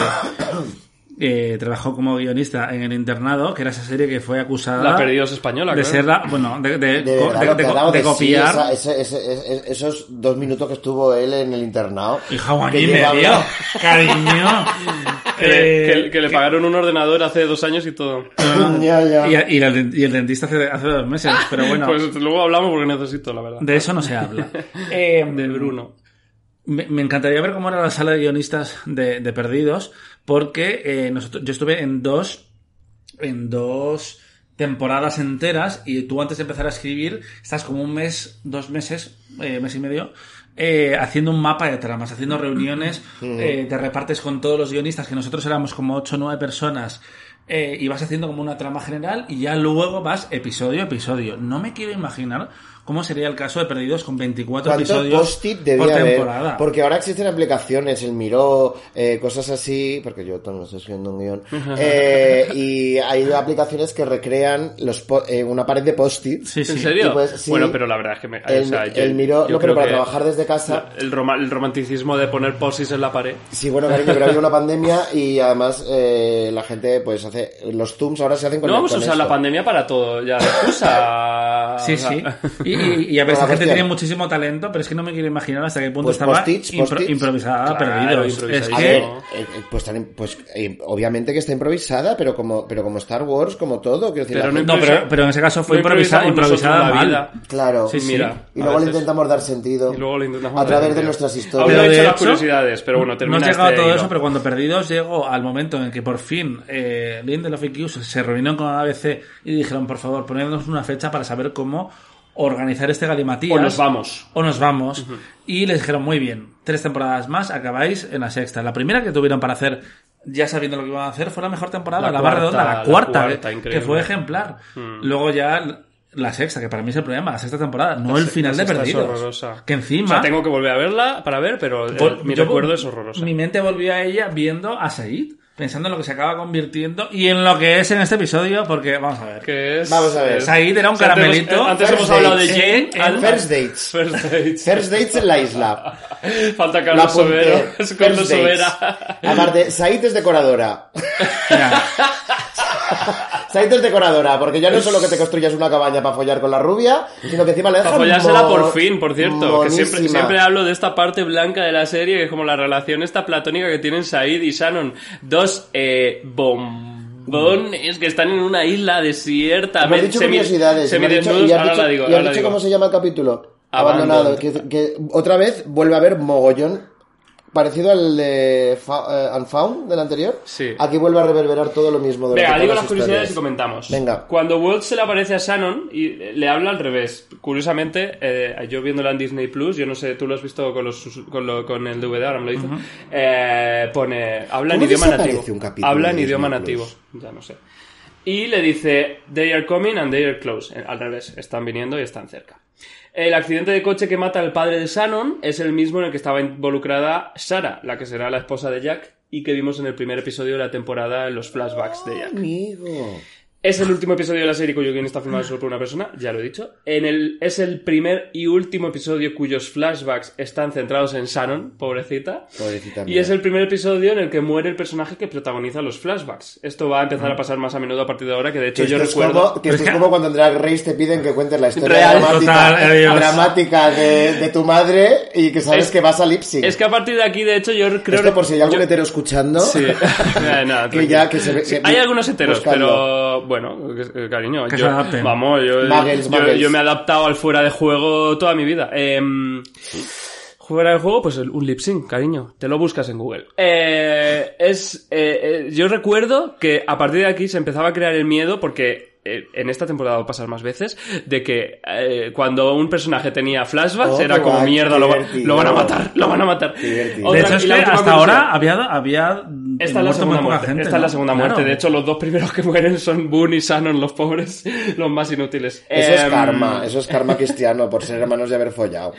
[coughs] eh, trabajó como guionista en el internado, que era esa serie que fue acusada La Perdidos española, de claro. ser la, bueno, de, de, De co- verdad, de- lo de que co- acabo de de decir, copiar. esa- ese- ese- ese- esos dos minutos que estuvo él en el internado. Hija, año que y lleva medio, hablando- cariño. [laughs] Que, le- Eh, que- que le pagaron un ordenador hace dos años y todo. [laughs] Ya, ya. Y, y el, y el dentista hace, hace dos meses, pero bueno, [laughs] Pues luego hablamos porque necesito, la verdad. de eso no se habla. Eh, De Bruno. Me, me encantaría ver cómo era la sala de guionistas de, de Perdidos, porque eh, nosotros, yo estuve en dos, en dos temporadas enteras y tú antes de empezar a escribir estás como un mes, dos meses, eh, mes y medio, eh, haciendo un mapa de tramas, haciendo reuniones, eh, te repartes con todos los guionistas, que nosotros éramos como ocho o nueve personas, eh, y vas haciendo como una trama general y ya luego vas episodio a episodio. No me quiero imaginar cómo sería el caso de Perdidos con 24 ¿Cuánto episodios post-it por debía haber? temporada. Porque ahora existen aplicaciones, el Miro, eh, cosas así, porque yo también estoy escribiendo un guion, [laughs] eh, y hay aplicaciones que recrean los po- eh, una pared de post-it. Sí, sí. ¿En serio? Pues, sí. Bueno, pero la verdad es que me... El, o sea, yo- el Miro, yo no, pero para trabajar desde casa. El, roma- el romanticismo de poner posis en la pared. Sí, bueno, cariño, pero había una pandemia y además eh, la gente pues hace los zooms ahora se hacen con No vamos a usar la pandemia para todo, ya excusa. [laughs] Sí, o sea, sí. Y, y- y a ver, Bueno, esta gente tiene muchísimo talento, pero es que no me quiero imaginar hasta qué punto Pues estaba impro- improvisada, Claro, perdidos. Es que, ver, eh, eh, pues, pues eh, obviamente que está improvisada, pero como, pero como Star Wars, como todo, quiero decir, Pero la no pero, pero en ese caso fue No improvisada, improvisada la mal. vida. claro. Sí, sí. Mira, Y luego le veces. intentamos dar sentido Y luego le intentamos a través de nuestras historias. no Pero de hecho las curiosidades, pero bueno, No has llegado a este todo hilo. eso, pero cuando Perdidos llegó al momento en el que por fin eh, Lindelof y Hughes se reunieron con ABC y dijeron, por favor, ponednos una fecha para saber cómo organizar este galimatías. O nos vamos. o nos vamos. Y les dijeron, muy bien, tres temporadas más, acabáis en la sexta. La primera que tuvieron para hacer, ya sabiendo lo que iban a hacer, fue la mejor temporada, La la, cuarta, redonda, la la cuarta, cuarta, que- fue ejemplar. Luego ya la sexta, que para mí es el problema, la sexta temporada, no el final de Perdidos. Que encima... O sea, tengo que volver a verla para ver, pero el- Vol- mi yo- recuerdo es horroroso. Mi mente volvió a ella viendo a Said, pensando en lo que se acaba convirtiendo y en lo que es en este episodio, porque vamos a ver. Que es... Vamos a ver. Said era un o sea, antes hemos- caramelito. Antes First hemos hablado de. Jane. En- al- First dates. [laughs] First dates. First dates en la isla. [laughs] Falta Carlos. Es [laughs] Carlos. Sobera. Aparte, Said es decoradora. Said es decoradora, porque ya no es solo que te construyas una cabaña para follar con la rubia, sino que encima le dejan Para follársela por fin, por cierto. Que siempre, siempre hablo de esta parte blanca de la serie, que es como la relación esta platónica que tienen Said y Shannon. Dos eh, bombones que están en una isla desierta. Hemos dicho semi- curiosidades. me has dicho- y has Ahora dicho- la digo, y has ahora la dicho digo. cómo se llama el capítulo. Abandonado. Que, que otra vez vuelve a haber mogollón. Parecido al de Fa- eh, Unfound del anterior. Sí. Aquí vuelve a reverberar todo lo mismo. durante Venga, todas digo las curiosidades y comentamos. Venga. Cuando Walt se le aparece a Shannon y le habla al revés. Curiosamente, eh, yo viéndola en Disney Plus, yo no sé, tú lo has visto con, los, con, lo- con el DVD, ahora me lo dice. eh, pone. Habla en ¿Cómo idioma nativo. un capítulo Habla de en idioma Plus? nativo. Ya no sé. Y le dice, they are coming and they are close. Eh, Al revés, están viniendo y están cerca. El accidente de coche que mata al padre de Shannon es el mismo en el que estaba involucrada Sarah, la que será la esposa de Jack y que vimos en el primer episodio de la temporada en los flashbacks de Jack. Amigo. Es el último episodio de la serie cuyo guion está filmado solo por una persona, ya lo he dicho. En el, es el primer y último episodio cuyos flashbacks están centrados en Shannon, pobrecita. Pobrecita Y mía. es el primer episodio en el que muere el personaje que protagoniza los flashbacks. Esto va a empezar a pasar más a menudo a partir de ahora, que de hecho yo recuerdo... como, que esto Es como cuando en Drag Race te piden que cuentes la historia Real, dramática, total, adiós. dramática de, de tu madre y que sabes Es- que vas a lip sync. Es que a partir de aquí, de hecho, yo creo... Esto por si hay algún yo- hetero escuchando. Sí. [laughs] [laughs] Nada, Que ya, tranquilo. que se ve- Sí, que- hay algunos heteros, buscando. pero bueno, que, cariño, Que yo, se adapten. vamos, yo, Muggles, yo, muggles. yo me he adaptado al fuera de juego toda mi vida. Em, fuera de juego, pues un lip sync, cariño, te lo buscas en Google. Eh, es, eh, eh, yo recuerdo que a partir de aquí se empezaba a crear el miedo porque eh, en esta temporada va a pasar más veces, de que eh, cuando un personaje tenía flashbacks Oh, era como guay, mierda, lo, va- divertido. lo van a matar, lo van a matar. Otra- de hecho, es que hasta conclusión. ahora había, había Esta es la segunda muerte. gente, Esta es la segunda Claro. muerte. De hecho, los dos primeros que mueren son Boone y Shannon, los pobres, [laughs] los más inútiles. Eso es Em, karma, eso es karma [laughs] cristiano por ser hermanos y haber follado.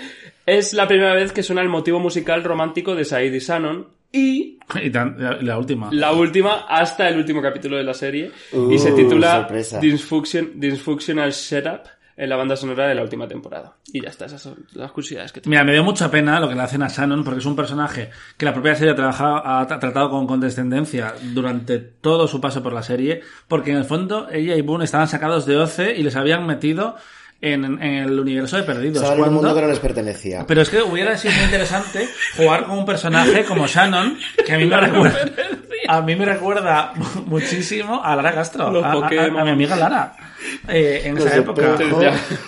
Es la primera vez que suena el motivo musical romántico de Said y Shannon. Y Y tan- la, la última. la última, hasta el último capítulo de la serie. Uh, y se titula sorpresa. Dysfunction- Dysfunctional Setup en la banda sonora de la última temporada. Y ya está, esas son las curiosidades que tengo. Mira, me dio mucha pena lo que le hacen a Shannon, porque es un personaje que la propia serie ha, trabajado, ha tra- tratado con condescendencia durante todo su paso por la serie, porque en el fondo ella y Boone estaban sacados de OCE y les habían metido en, en el universo de Perdidos. En un cuando- mundo que no les pertenecía. Pero es que hubiera sido muy interesante jugar con un personaje como Shannon, que a mí me recuerda, a mí me recuerda muchísimo a Lara Castro, a mi amiga Lara. Eh, en esa época,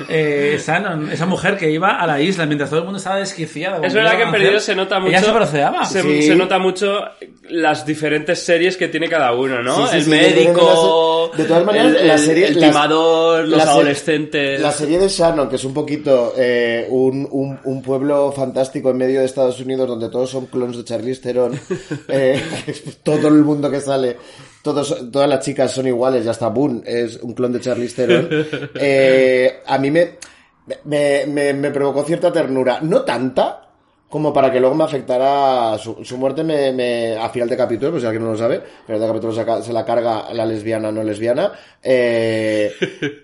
eh, Shannon, esa mujer que iba a la isla mientras todo el mundo estaba desquiciado. Es verdad que en Perdidos se nota mucho. Ella se proceaba. Se, Sí. se nota mucho las diferentes series que tiene cada uno, ¿no? Sí, sí, el sí, médico. de todas maneras, el, la serie- el timador, los la se- adolescentes. La serie de Shannon, que es un poquito eh, un, un- un pueblo fantástico en medio de Estados Unidos donde todos son clones de Charlize Theron, [laughs] eh, [laughs] todo el mundo que sale, todos, todas las chicas son iguales, ya hasta Boone es un clon de Charlize Theron, [laughs] eh, a mí me, me, me, me provocó cierta ternura, no tanta, como para que luego me afectara su, su muerte me, me- a final de capítulo, pues si alguien no lo sabe, a final de capítulo se, la carga la lesbiana no lesbiana. Eh,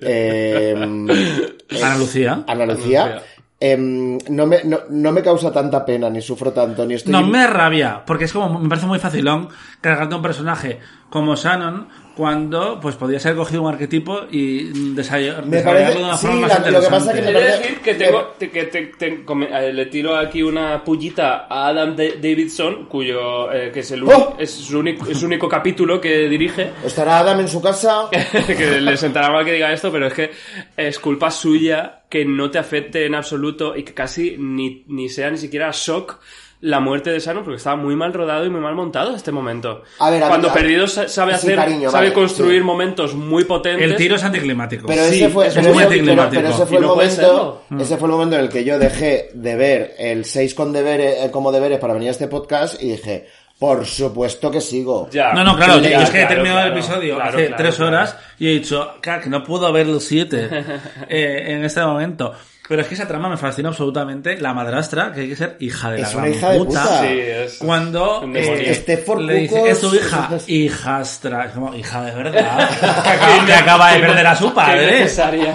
eh, Ana Lucía. Ana Lucía. Ana Lucía. Em, no, me, no, no me causa tanta pena, ni sufro tanto, ni estoy... No me rabia, porque es como, me parece muy facilón cargarte un personaje como Shannon cuando pues podría ser cogido un arquetipo y desarrollarlo Me de una sí, forma más la- lo que pasa interesante. que me parece- decir que tengo, te- que te- te- come- eh, le tiro aquí una pullita a Adam Da- Davidson, cuyo eh, que es el ¡Oh! es su único, es su único capítulo que dirige. [laughs] Estará Adam en su casa... [laughs] que le sentará mal que diga esto, pero es que es culpa suya que no te afecte en absoluto y que casi ni, ni sea ni siquiera shock la muerte de Shannon porque estaba muy mal rodado y muy mal montado este momento. A ver, a Cuando ver, a- Perdidos sa- sabe sí, hacer, cariño, sabe vale, construir sí. momentos muy potentes. El tiro es anticlimático. Pero Sí, ese fue, es pero muy ese- pero- anticlimático. pero ese fue el no momento, serlo. ese fue el momento en el que yo dejé de ver el 6 con deberes, eh, como deberes para venir a este podcast y dije, por supuesto que sigo. Ya. No, no, claro, Ya, yo es que he claro, terminado el claro, episodio claro, hace claro, tres claro. horas y he dicho, que no puedo ver el [laughs] 7 eh, en este momento. Pero es que esa trama me fascina absolutamente. La madrastra, que hay que ser hija de la Es gran una hija de puta. puta. Sí, es- Cuando eh. Stepford le dice, es tu hija, hijastra. Es como, hija de verdad. [laughs] que, acaba, [laughs] que acaba de perder a su padre.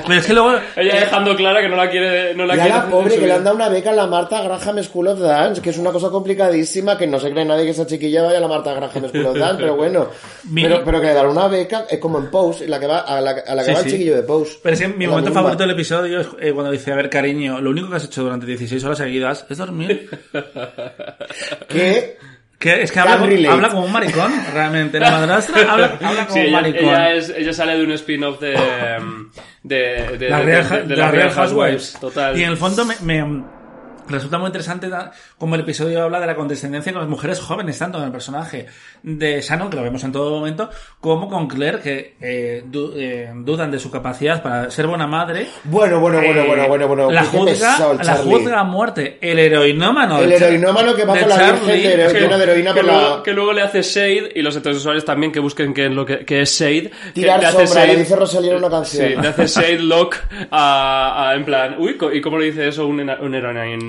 Pero es que luego... Ella dejando clara que no la quiere. No la Y a quiere la hacer pobre que le han dado una beca en la Marta Graham School of Dance, que es una cosa complicadísima, que no se cree nadie que esa chiquilla vaya a la Marta Graham School of Dance, pero bueno. Mi- Pero, pero que le dan una beca, es como en Pose, la que va, a la, a la que Sí, va el sí. chiquillo de Pose. Pero es que mi A la momento favorito del episodio es eh, cuando dice, a ver, cariño, lo único que has hecho durante 16 horas seguidas es dormir. [laughs] Que Que es que habla, como- relate. habla como un maricón, realmente. La madrastra habla, habla [laughs] como Sí, un ella, maricón. ella es- ella sale de un spin-off de, [laughs] de, de, la de- Real, de- de la las Real Real Housewives. Total. Y en el fondo me, me- resulta muy interesante como el episodio habla de la condescendencia con las mujeres jóvenes, tanto en el personaje de Shannon, que lo vemos en todo momento, como con Claire, que eh, du- eh, dudan de su capacidad para ser buena madre. Bueno, bueno, bueno, Eh, bueno, bueno, bueno. La juzga, la juzga a muerte. El heroinómano. El heroinómano que va con la Charlie, virgen de hero- que- de heroína que por luego, la... que luego le hace Shade y los heterosexuales también que busquen qué es lo que, qué es Shade. Tirar que le hace sombra, le dice Rosalía en una canción. Sí, le hace Shade Lock a, a- en plan, uy, ¿y cómo le dice eso un, un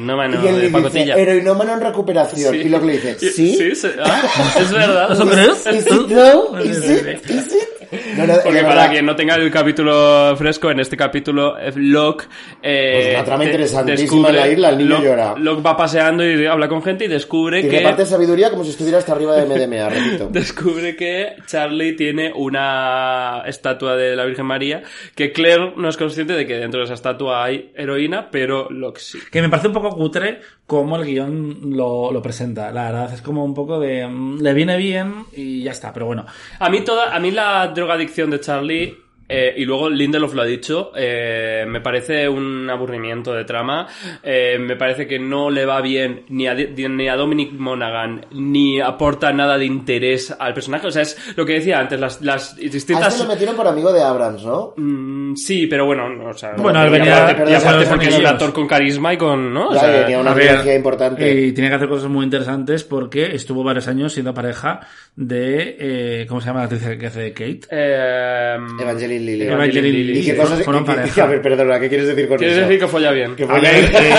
heroinómano y él de dice, pacotilla? heroinómano en recuperación. Sí. Y lo que le dice, ¿sí? Sí, sí, ah, es verdad. ¿Eso crees? Is it though? Is it? Is it? No, no, Porque para verdad, quien no tenga el capítulo fresco, en este capítulo, eh, Locke... Eh, Pues una trama de- interesantísima en la isla, el niño Locke, llora. Locke va paseando y habla con gente y descubre Tiene que... parte de sabiduría como si estuviera hasta arriba de MDMA, [laughs] repito. descubre que Charlie tiene una estatua de la Virgen María que Claire no es consciente de que dentro de esa estatua hay heroína, pero Locke sí. Que me parece un poco cutre cómo el guion lo, lo presenta. La verdad, es como un poco de... mm, Le viene bien y ya está, pero bueno. A mí toda, a mí la drogadicción de Charlie eh, y luego Lindelof lo ha dicho, eh, me parece un aburrimiento de trama, eh, me parece que no le va bien ni a, ni a Dominic Monaghan, ni aporta nada de interés al personaje, o sea, es lo que decía antes, las, las A distintas... este lo metieron por amigo de Abrams, ¿no? Mm, sí, pero bueno, no, o sea, Bueno, él venía- y ya aparte sabes porque es un actor con carisma y con, ¿no? O Ya, sea, tenía una a ver, energía importante. Y tiene que hacer cosas muy interesantes porque estuvo varios años siendo pareja de... eh, ¿Cómo se llama la actriz que hace de Kate? eh. Evangeline ¿Y qué cosas? fueron pareja. a ver, perdona, ¿qué quieres decir con ¿Quieres eso? decir que folla bien? Que A fue- ver, eh,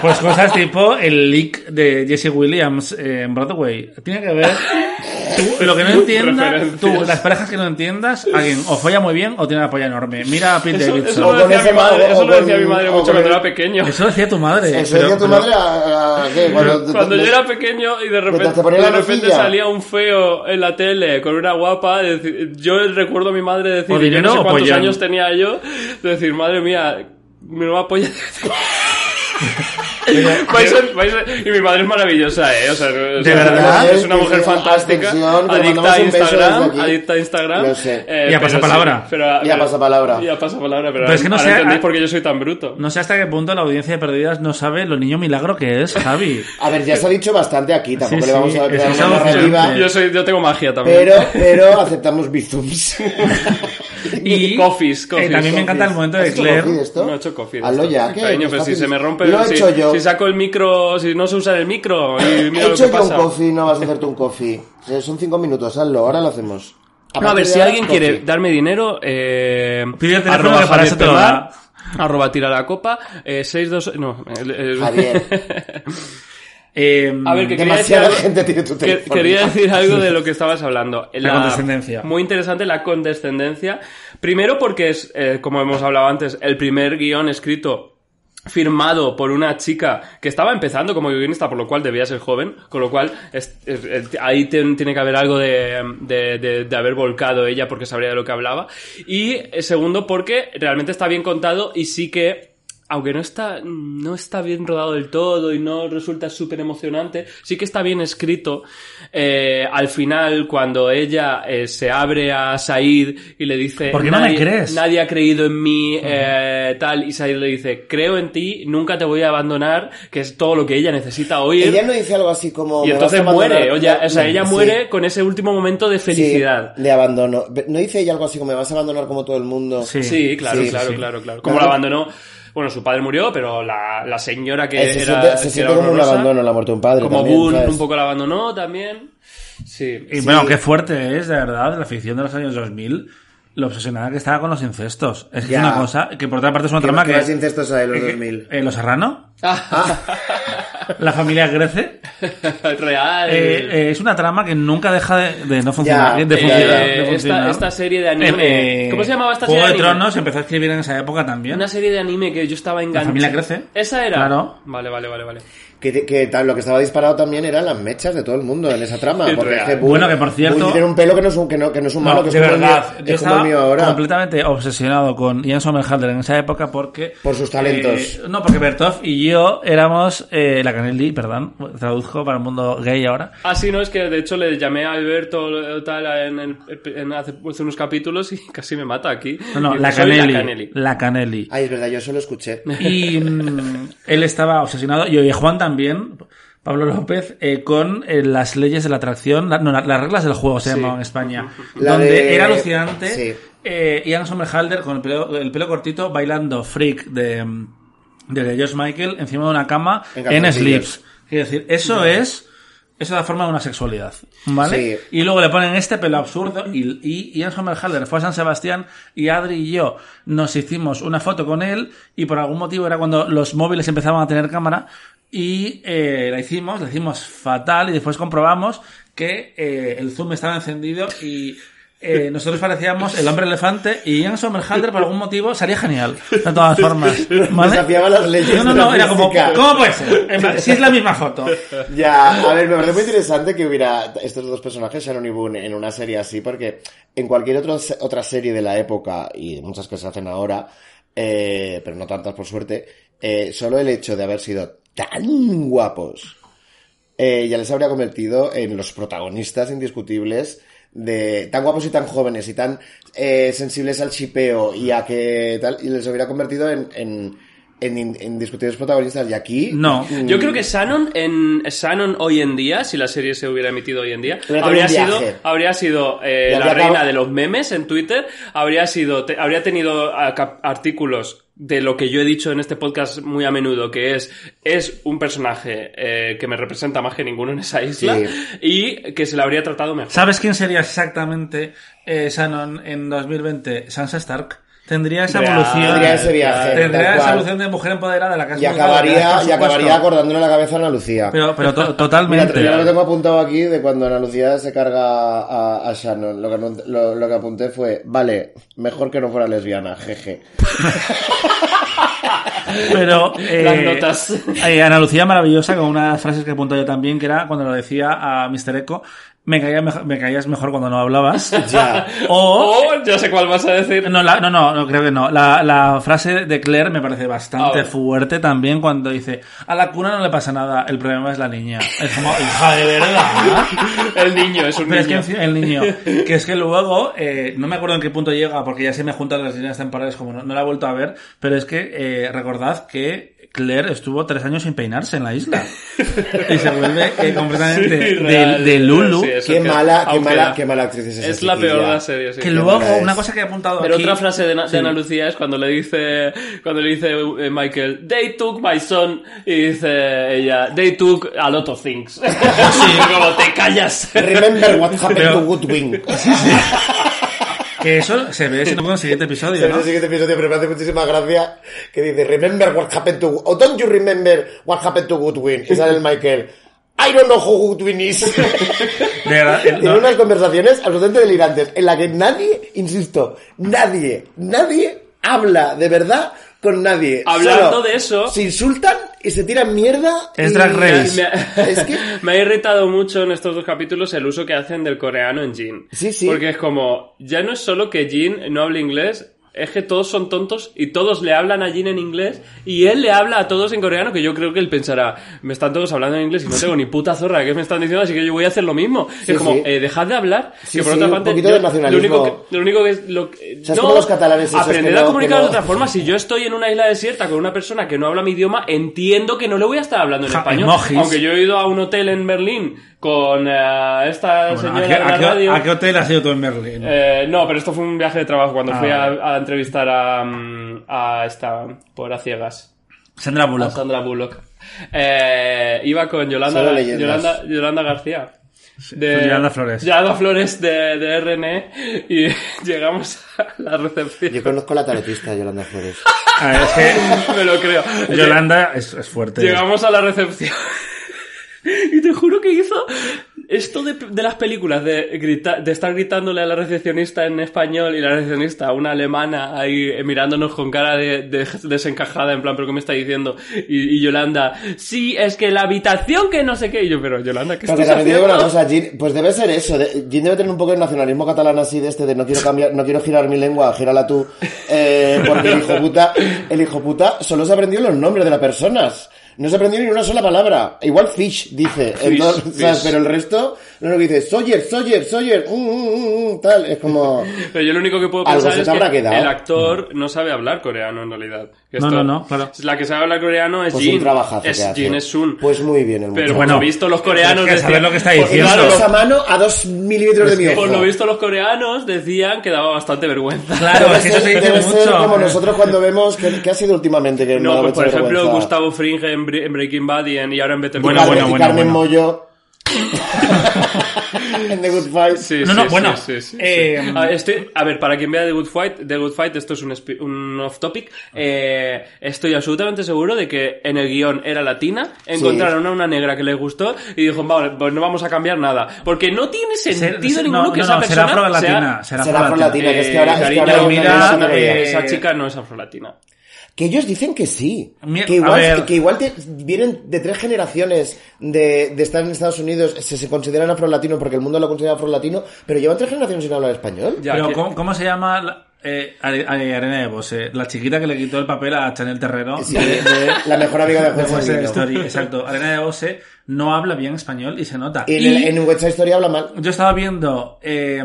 pues cosas tipo el leak de Jesse Williams en Broadway. Tiene que ver. Tú, [laughs] lo que no entiendas, tú, las parejas que no entiendas, alguien o folla muy bien o tiene una polla enorme. Mira a Pete Eso, Davidson. eso lo decía mi madre, eso lo decía mi madre mucho cuando era pequeño. Eso decía tu madre. Eso pero- decía tu madre a, a- ¿qué? Cuando, Cuando te- yo era pequeño y de repente, de repente salía un feo en la tele con una guapa, decir- yo recuerdo a mi madre decir, yo no sé cuántos años tenía yo, decir, madre mía, mi nueva polla. [laughs] Vais a- vais a- y mi madre es maravillosa, ¿eh? O sea, o sea, verdad? es una mujer fantástica, adicta a Instagram, adicta a Instagram. Lo sé. eh, Y a pasapalabra. sí, Y a pasapalabra. Y a pasapalabra, pero, Pero es que no sé, entendéis ah- por qué yo soy tan bruto. No sé hasta qué punto la audiencia de Perdidas no sabe lo niño milagro que es Javi. A ver, ya se ha dicho bastante aquí, tampoco Sí, le vamos sí, a que una narrativa, gente. Yo, soy, yo tengo magia también. pero, pero aceptamos bizums. [laughs] [laughs] Y Coffees, eh, coffees, también me encanta el momento de ¿Has hecho Claire. esto? No he hecho coffee. Hazlo esto. ya, ¿qué? Cariño, pero si se me rompe... Lo he si, hecho yo. si saco el micro, si no se usa el micro, y mira He lo hecho que yo un pasa. coffee, no vas a hacerte un coffee. Eh, Son cinco minutos, hazlo, ahora lo hacemos. No, a ver, si alguien coffee. quiere darme dinero, eh... Pide el teléfono arroba que para eso te lo da. Arroba tira la copa, eh, 62... No, el- Javier. [laughs] Eh, A ver, que quería decir, Demasiada algo, gente tiene tu teléfono. quería [laughs] decir algo de lo que estabas hablando. La condescendencia. Muy interesante la condescendencia. Primero porque es, eh, como hemos hablado antes, el primer guion escrito firmado por una chica que estaba empezando como guionista, por lo cual debía ser joven, con lo cual es- es- es- ahí ten- tiene que haber algo de, de- de- de haber volcado ella porque sabría de lo que hablaba. Y eh, segundo porque realmente está bien contado y sí que aunque no está, no está bien rodado del todo y no resulta súper emocionante, sí que está bien escrito. Eh, al final, cuando ella eh, se abre a Said y le dice... ¿Por qué no me "Nadie- crees?" Nadie ha creído en mí, eh, tal, y Said le dice, creo en ti, nunca te voy a abandonar, que es todo lo que ella necesita oír. Ella no dice algo así como... y "Me entonces vas a abandonar". muere, o, ya- o sea, ella sí. muere con ese último momento de Sí, felicidad. le abandono. No dice ella algo así como me vas a abandonar como todo el mundo. Sí. Sí, claro, Sí, claro, sí. claro, claro. Como Claro. la abandonó. Bueno, su padre murió, pero la, la señora que Eh, se era. siente, se siente era como un abandono la muerte de un padre. Como también, Boone ¿sabes? un poco la abandonó también. Sí. Y bueno, qué fuerte es, de verdad, la ficción de los años 2000, lo obsesionada que estaba con los incestos. Es que Ya. es una cosa que por otra parte es una ¿Qué trama más- qué que... más incestos hay en los que- 2000? eh, ¿Los Serrano? Ah. La familia Grece. [laughs] Real. Eh, eh, es una trama que nunca deja de, de no funcionar. Ya, de eh, funcionar, eh, de esta- funcionar. esta serie de anime- Eh, ¿cómo se llamaba esta Juego serie de de anime? Tronos se empezó a escribir en esa época también. Una serie de anime que yo estaba enganchado. familia crece. ¿Esa era? Claro. Vale, vale, vale, vale. Que, que tal, lo que estaba disparado también eran las mechas de todo el mundo en esa trama. Es Porque real. es que Boone- Bueno, que por cierto- Boone tiene un pelo que no es un, que no, que no es un No, malo, que es de como el verdad, mío- yo es como estaba- premio ahora. completamente obsesionado con Ian Somerhalder en esa época porque... Por sus talentos. eh, no, porque Bertov y yo éramos... Eh, la Canelli, perdón, traduzco para el mundo gay ahora. Ah, sí, no, es que de hecho le llamé a Alberto tal en, el- en hace, hace unos capítulos y [laughs] casi me mata aquí. No, no, la "Soy Canelli. La Canelli. La Canelli. Ay, es verdad, yo solo escuché. Y mm, él estaba obsesionado, y Juan también, Pablo López, eh, con eh, las leyes de la atracción, la- no, la- las reglas del juego se Sí. llamaban en España, [laughs] La donde de- era alucinante Sí. eh, Ian Somerhalder con el pelo, el pelo cortito bailando Freak de, de George Michael encima de una cama En en, slips. Quiero decir, eso es... Eso da forma de una sexualidad, ¿vale? Sí. Y luego le ponen este pelo absurdo y, y Ian Somerhalder fue a San Sebastián y Adri y yo nos hicimos una foto con él y por algún motivo era cuando los móviles empezaban a tener cámara y eh, la hicimos, la hicimos fatal y después comprobamos que eh, el zoom estaba encendido y eh, nosotros parecíamos el hombre elefante y Ian Somerhalder por algún motivo salía genial, de todas formas. [laughs] ¿vale? Desafiaba las leyes No, no, no, era como. ¿cómo puede ser? Si es la misma foto. Ya, a ver, me parece muy interesante que hubiera estos dos personajes, Shannon y Boone, en una serie así, porque en cualquier otro, otra serie de la época, y muchas que se hacen ahora, eh, pero no tantas por suerte, eh, solo el hecho de haber sido tan guapos eh, ya les habría convertido en los protagonistas indiscutibles de tan guapos y tan jóvenes y tan eh, sensibles al chipeo y a que tal, y les hubiera convertido en, en, en in- indiscutibles protagonistas. Y aquí... No. mm, Yo creo que Shannon, en Shannon hoy en día, si la serie se hubiera emitido hoy en día, habría sido, habría sido eh, la habría reina acabado- de los memes en Twitter, habría sido, te- habría tenido ah, artículos de lo que yo he dicho en este podcast muy a menudo, que es, es un personaje eh, que me representa más que ninguno en esa isla Sí. y que se le habría tratado mejor. ¿Sabes quién sería exactamente eh, Shannon en 2020? Sansa Stark. Tendría esa Real, evolución. Tendría ese viaje, Tendría esa evolución de mujer empoderada de la has Y acabaría, y acabaría acordándole la cabeza a Ana Lucía. Pero, pero to- [laughs] Mira, totalmente. yo lo tengo apuntado aquí de cuando Ana Lucía se carga a, a Shannon. Lo que, no- lo, lo que apunté fue, vale, mejor que no fuera lesbiana, jeje. [laughs] Pero, [laughs] eh, Las notas. eh, Ana Lucía maravillosa con unas frases que apunto yo también, que era cuando lo decía a Mr. Echo, me, caía mejor- me caías mejor cuando no hablabas. [laughs] Ya. O, Oh, ya sé cuál vas a decir. no, la- no, no, no, creo que no. La, la frase de Claire me parece bastante ver. fuerte también cuando dice, a la cuna no le pasa nada, el problema es la niña. Es como, hija de verdad. [laughs] El niño, es un Pero es que niño. el niño, que es que luego, eh, no me acuerdo en qué punto llega, porque ya se me juntan las líneas temporales, como no, no la he vuelto a ver, pero es que eh, recordad que Claire estuvo tres años sin peinarse en la isla. [laughs] y se vuelve eh, completamente Sí, de, real. de Lulu. Sí, Qué que- mala, qué mala, la- qué mala actriz es esa Es la peor de la serie, sí. que luego, una cosa que he apuntado Pero aquí... otra frase de, de Sí. Ana Lucía es cuando le dice, cuando le dice eh, Michael, they took my son, y dice ella, they took a lot of things. [laughs] Como te callas. Remember what happened Pero- to Goodwin. [laughs] Que eso se ve si no con el siguiente episodio, En ¿no? el siguiente episodio, pero me hace muchísima gracia que dice, remember what happened to... O don't you remember what happened to Goodwin? Y sale el Michael. I don't know who Goodwin is. De verdad, [laughs] Tiene no- unas conversaciones absolutamente delirantes en la que nadie, insisto, nadie, nadie habla de verdad con nadie. Hablando Solo de eso- Se insultan y se tiran mierda. Es y- Drag Race. Me ha, Es que... [laughs] me ha irritado mucho en estos dos capítulos el uso que hacen del coreano en Jin. Sí, sí. Porque es como, ya no es solo que Jin no hable inglés, es que todos son tontos y todos le hablan a Jin en inglés y él le habla a todos en coreano que yo creo que él pensará, me están todos hablando en inglés y no tengo ni puta zorra qué me están diciendo, así que yo voy a hacer lo mismo. Sí, es como, sí. eh, dejad de hablar. Sí, que por sí, otra un parte, poquito yo- de nacionalismo. Lo único que, lo único que es... Lo, que- O sea, es como los catalanes aprender que a no- comunicar que no- de otra forma. Si yo estoy en una isla desierta con una persona que no habla mi idioma, entiendo que no le voy a estar hablando en Ja, español. emojis. Aunque yo he ido a un hotel en Berlín con eh, esta Bueno, señora ¿a, qué, de la a qué- radio. a qué hotel has ido tú en Berlín? Eh, no, pero esto fue un viaje de trabajo cuando Ah, fui a, vale. a entrevistar a, a esta, por a ciegas, Sandra a Bullock. Sandra Bullock. Eh, iba con Yolanda. Yolanda, Yolanda García. De, Yolanda Flores. Yolanda Flores de, de RN y [laughs] llegamos a la recepción. Yo conozco la tarotista Yolanda Flores. A ver, es que [laughs] Me lo creo. Yolanda es, es fuerte. Llegamos a la recepción. Y te juro que hizo esto de, de las películas, de, grita- de estar gritándole a la recepcionista en español y la recepcionista, una alemana, ahí eh, mirándonos con cara de, de desencajada, en plan, ¿pero qué me está diciendo? Y, y Yolanda, sí, es que la habitación que no sé qué. Y yo, pero Yolanda, ¿qué Porque estás haciendo? una cosa, Jean, pues debe ser eso. Jean debe tener un poco de nacionalismo catalán así de este de no quiero cambiar, no quiero girar mi lengua, gírala tú. Eh, porque el hijo puta, el hijo puta solo se aprendió los nombres de las personas. No se aprendió ni una sola palabra. Igual fish dice. Fish, Entonces, ¿sabes? fish. Pero el resto, lo único que dice, Sawyer, Sawyer, Sawyer, mm, mm, mm, tal. Es como, [laughs] Pero yo lo único que puedo pensar es que quedado. el actor no sabe hablar coreano en realidad. Que No, esto- no, no, claro. La que sabe hablar coreano es pues Jin. un trabajazo es que hace. Jin, es Sun. Pues muy bien el Pero muchacho. bueno, Bueno, visto los coreanos es que saber lo que está diciendo. claro, Esa mano a dos milímetros de mi por lo visto los coreanos decían que daba bastante vergüenza. Claro, es que eso se dice mucho. como nosotros cuando vemos que ha sido últimamente que No, pues por ejemplo vergüenza. Gustavo Fring en, Bre- en Breaking Bad y, en, y ahora en Better Bueno, Call Carmen, Saul. bueno, y Carmen bueno. Mollo [laughs] en The Good Fight. Sí, No, no, sí, bueno, sí, sí, sí, sí. eh, a, estoy- a ver, para quien vea The Good Fight, The Good Fight, esto es un, un off topic. eh, estoy absolutamente seguro de que en el guion era latina, encontraron a una negra que les gustó y dijo, vale, pues no vamos a cambiar nada. Porque no tiene sentido ser- ninguno no, que no, esa no, persona será afro-latina. sea- Será Será afro-latina. que es que ahora, es que cariño, ahora mira, eh, esa chica no es afrolatina. Que ellos dicen que sí. Mi- Que igual, que igual te- vienen de tres generaciones de, de estar en Estados Unidos, se, se consideran afro-latinos porque el mundo lo considera afro-latino, pero llevan tres generaciones sin hablar español. Ya, Pero que- ¿cómo, cómo se llama la- eh, Are- Are- Arena de Bose? La chiquita que le quitó el papel a Chanel Terrero. Sí, de- [laughs] la mejor amiga de West. Story, exacto. [laughs] Arena de Bose no habla bien español y se nota. Y en, Y el- en West Side Story habla mal. yo estaba viendo... eh,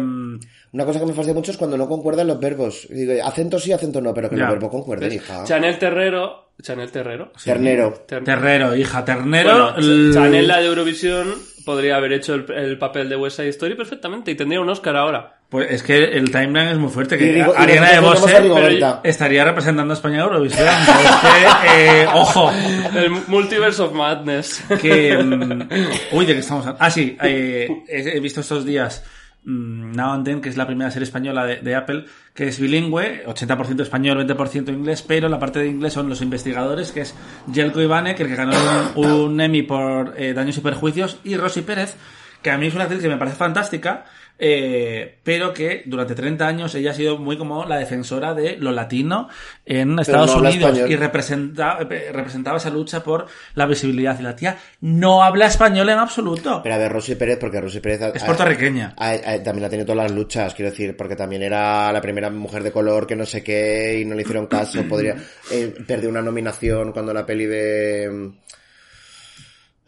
Una cosa que me fastidia mucho es cuando no concuerdan los verbos. Digo, acento sí, acento no, pero que Ya. los verbos concuerden, hija. Chanel Terrero, Chanel Terrero. Ternero. Ter- Terrero, hija, Ternero. Bueno, el- Chanel, la de Eurovisión, podría haber hecho el, el papel de West Side Story perfectamente y tendría un Oscar ahora. Pues es que el timeline es muy fuerte. Que digo- Ariana de a Rigoberta. estaría representando a España en Eurovisión. [laughs] Pero es que, eh, ojo, El Multiverse of Madness. que... mm, [laughs] uy, ¿de qué estamos hablando? Ah, sí, eh, he visto estos días Now and que es la primera serie española de, Apple, que es bilingüe, 80% español, 20% inglés, pero la parte de inglés son los investigadores, que es Jelko Ivanek, el que ganó un, un Emmy por eh, Daños y Perjuicios, y Rosy Pérez, que a mí es una actriz que me parece fantástica, eh, pero que durante 30 años ella ha sido muy como la defensora de lo latino en Estados no Unidos y representa, eh, representaba esa lucha por la visibilidad. Y la tía no habla español en absoluto. Pero a ver, Rosy Pérez, porque Rosy Pérez... ha- Es puertorriqueña. ha- ha- también ha tenido todas las luchas, quiero decir, porque también era la primera mujer de color que no sé qué y no le hicieron caso. Podría... Eh, perdió una nominación cuando la peli de...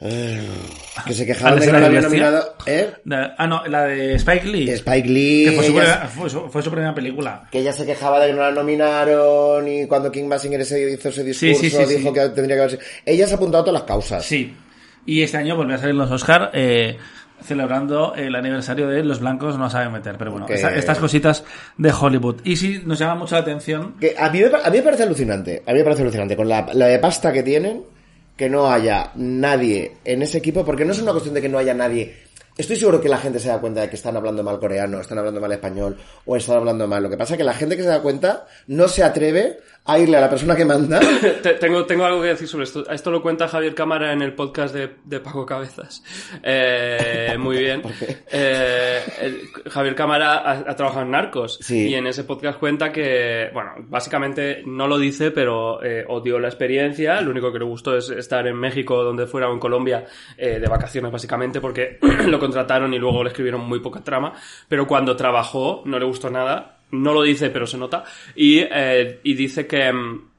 eh, que se quejaban de que no la nominado... ¿Eh? Ah, no, la de Spike Lee. Spike Lee... que fue su, primera, fue, su, fue su primera película. que ella se quejaba de que no la nominaron y cuando King Basinger hizo ese discurso Sí, sí, sí, dijo que tendría que haberse... Ella se ha apuntado a todas las causas. Sí. Y este año volvió a salir los Oscar eh, celebrando el aniversario de Los Blancos no saben meter. Pero bueno, esta- estas cositas de Hollywood. Y sí, nos llama mucho la atención. Que a, mí a mí me parece alucinante. A mí me parece alucinante. Con la, la de pasta que tienen, que no haya nadie en ese equipo, porque no es una cuestión de que no haya nadie. Estoy seguro que la gente se da cuenta de que están hablando mal coreano, están hablando mal español o están hablando mal. Lo que pasa es que la gente que se da cuenta no se atreve a irle a la persona que manda. [coughs] Te- tengo, tengo algo que decir sobre esto. Esto lo cuenta Javier Cámara en el podcast de, de Paco Cabezas. Eh, muy bien. [laughs] Eh, el- Javier Cámara ha, ha trabajado en Narcos. Sí. Y en ese podcast cuenta que, bueno, básicamente no lo dice, pero eh, odió la experiencia. Lo único que le gustó es estar en México, donde fuera, o en Colombia, eh, de vacaciones, básicamente, porque [clears throat] lo contrataron y luego le escribieron muy poca trama. Pero cuando trabajó, no le gustó nada. No lo dice, pero se nota. Y, eh, y dice que, mm,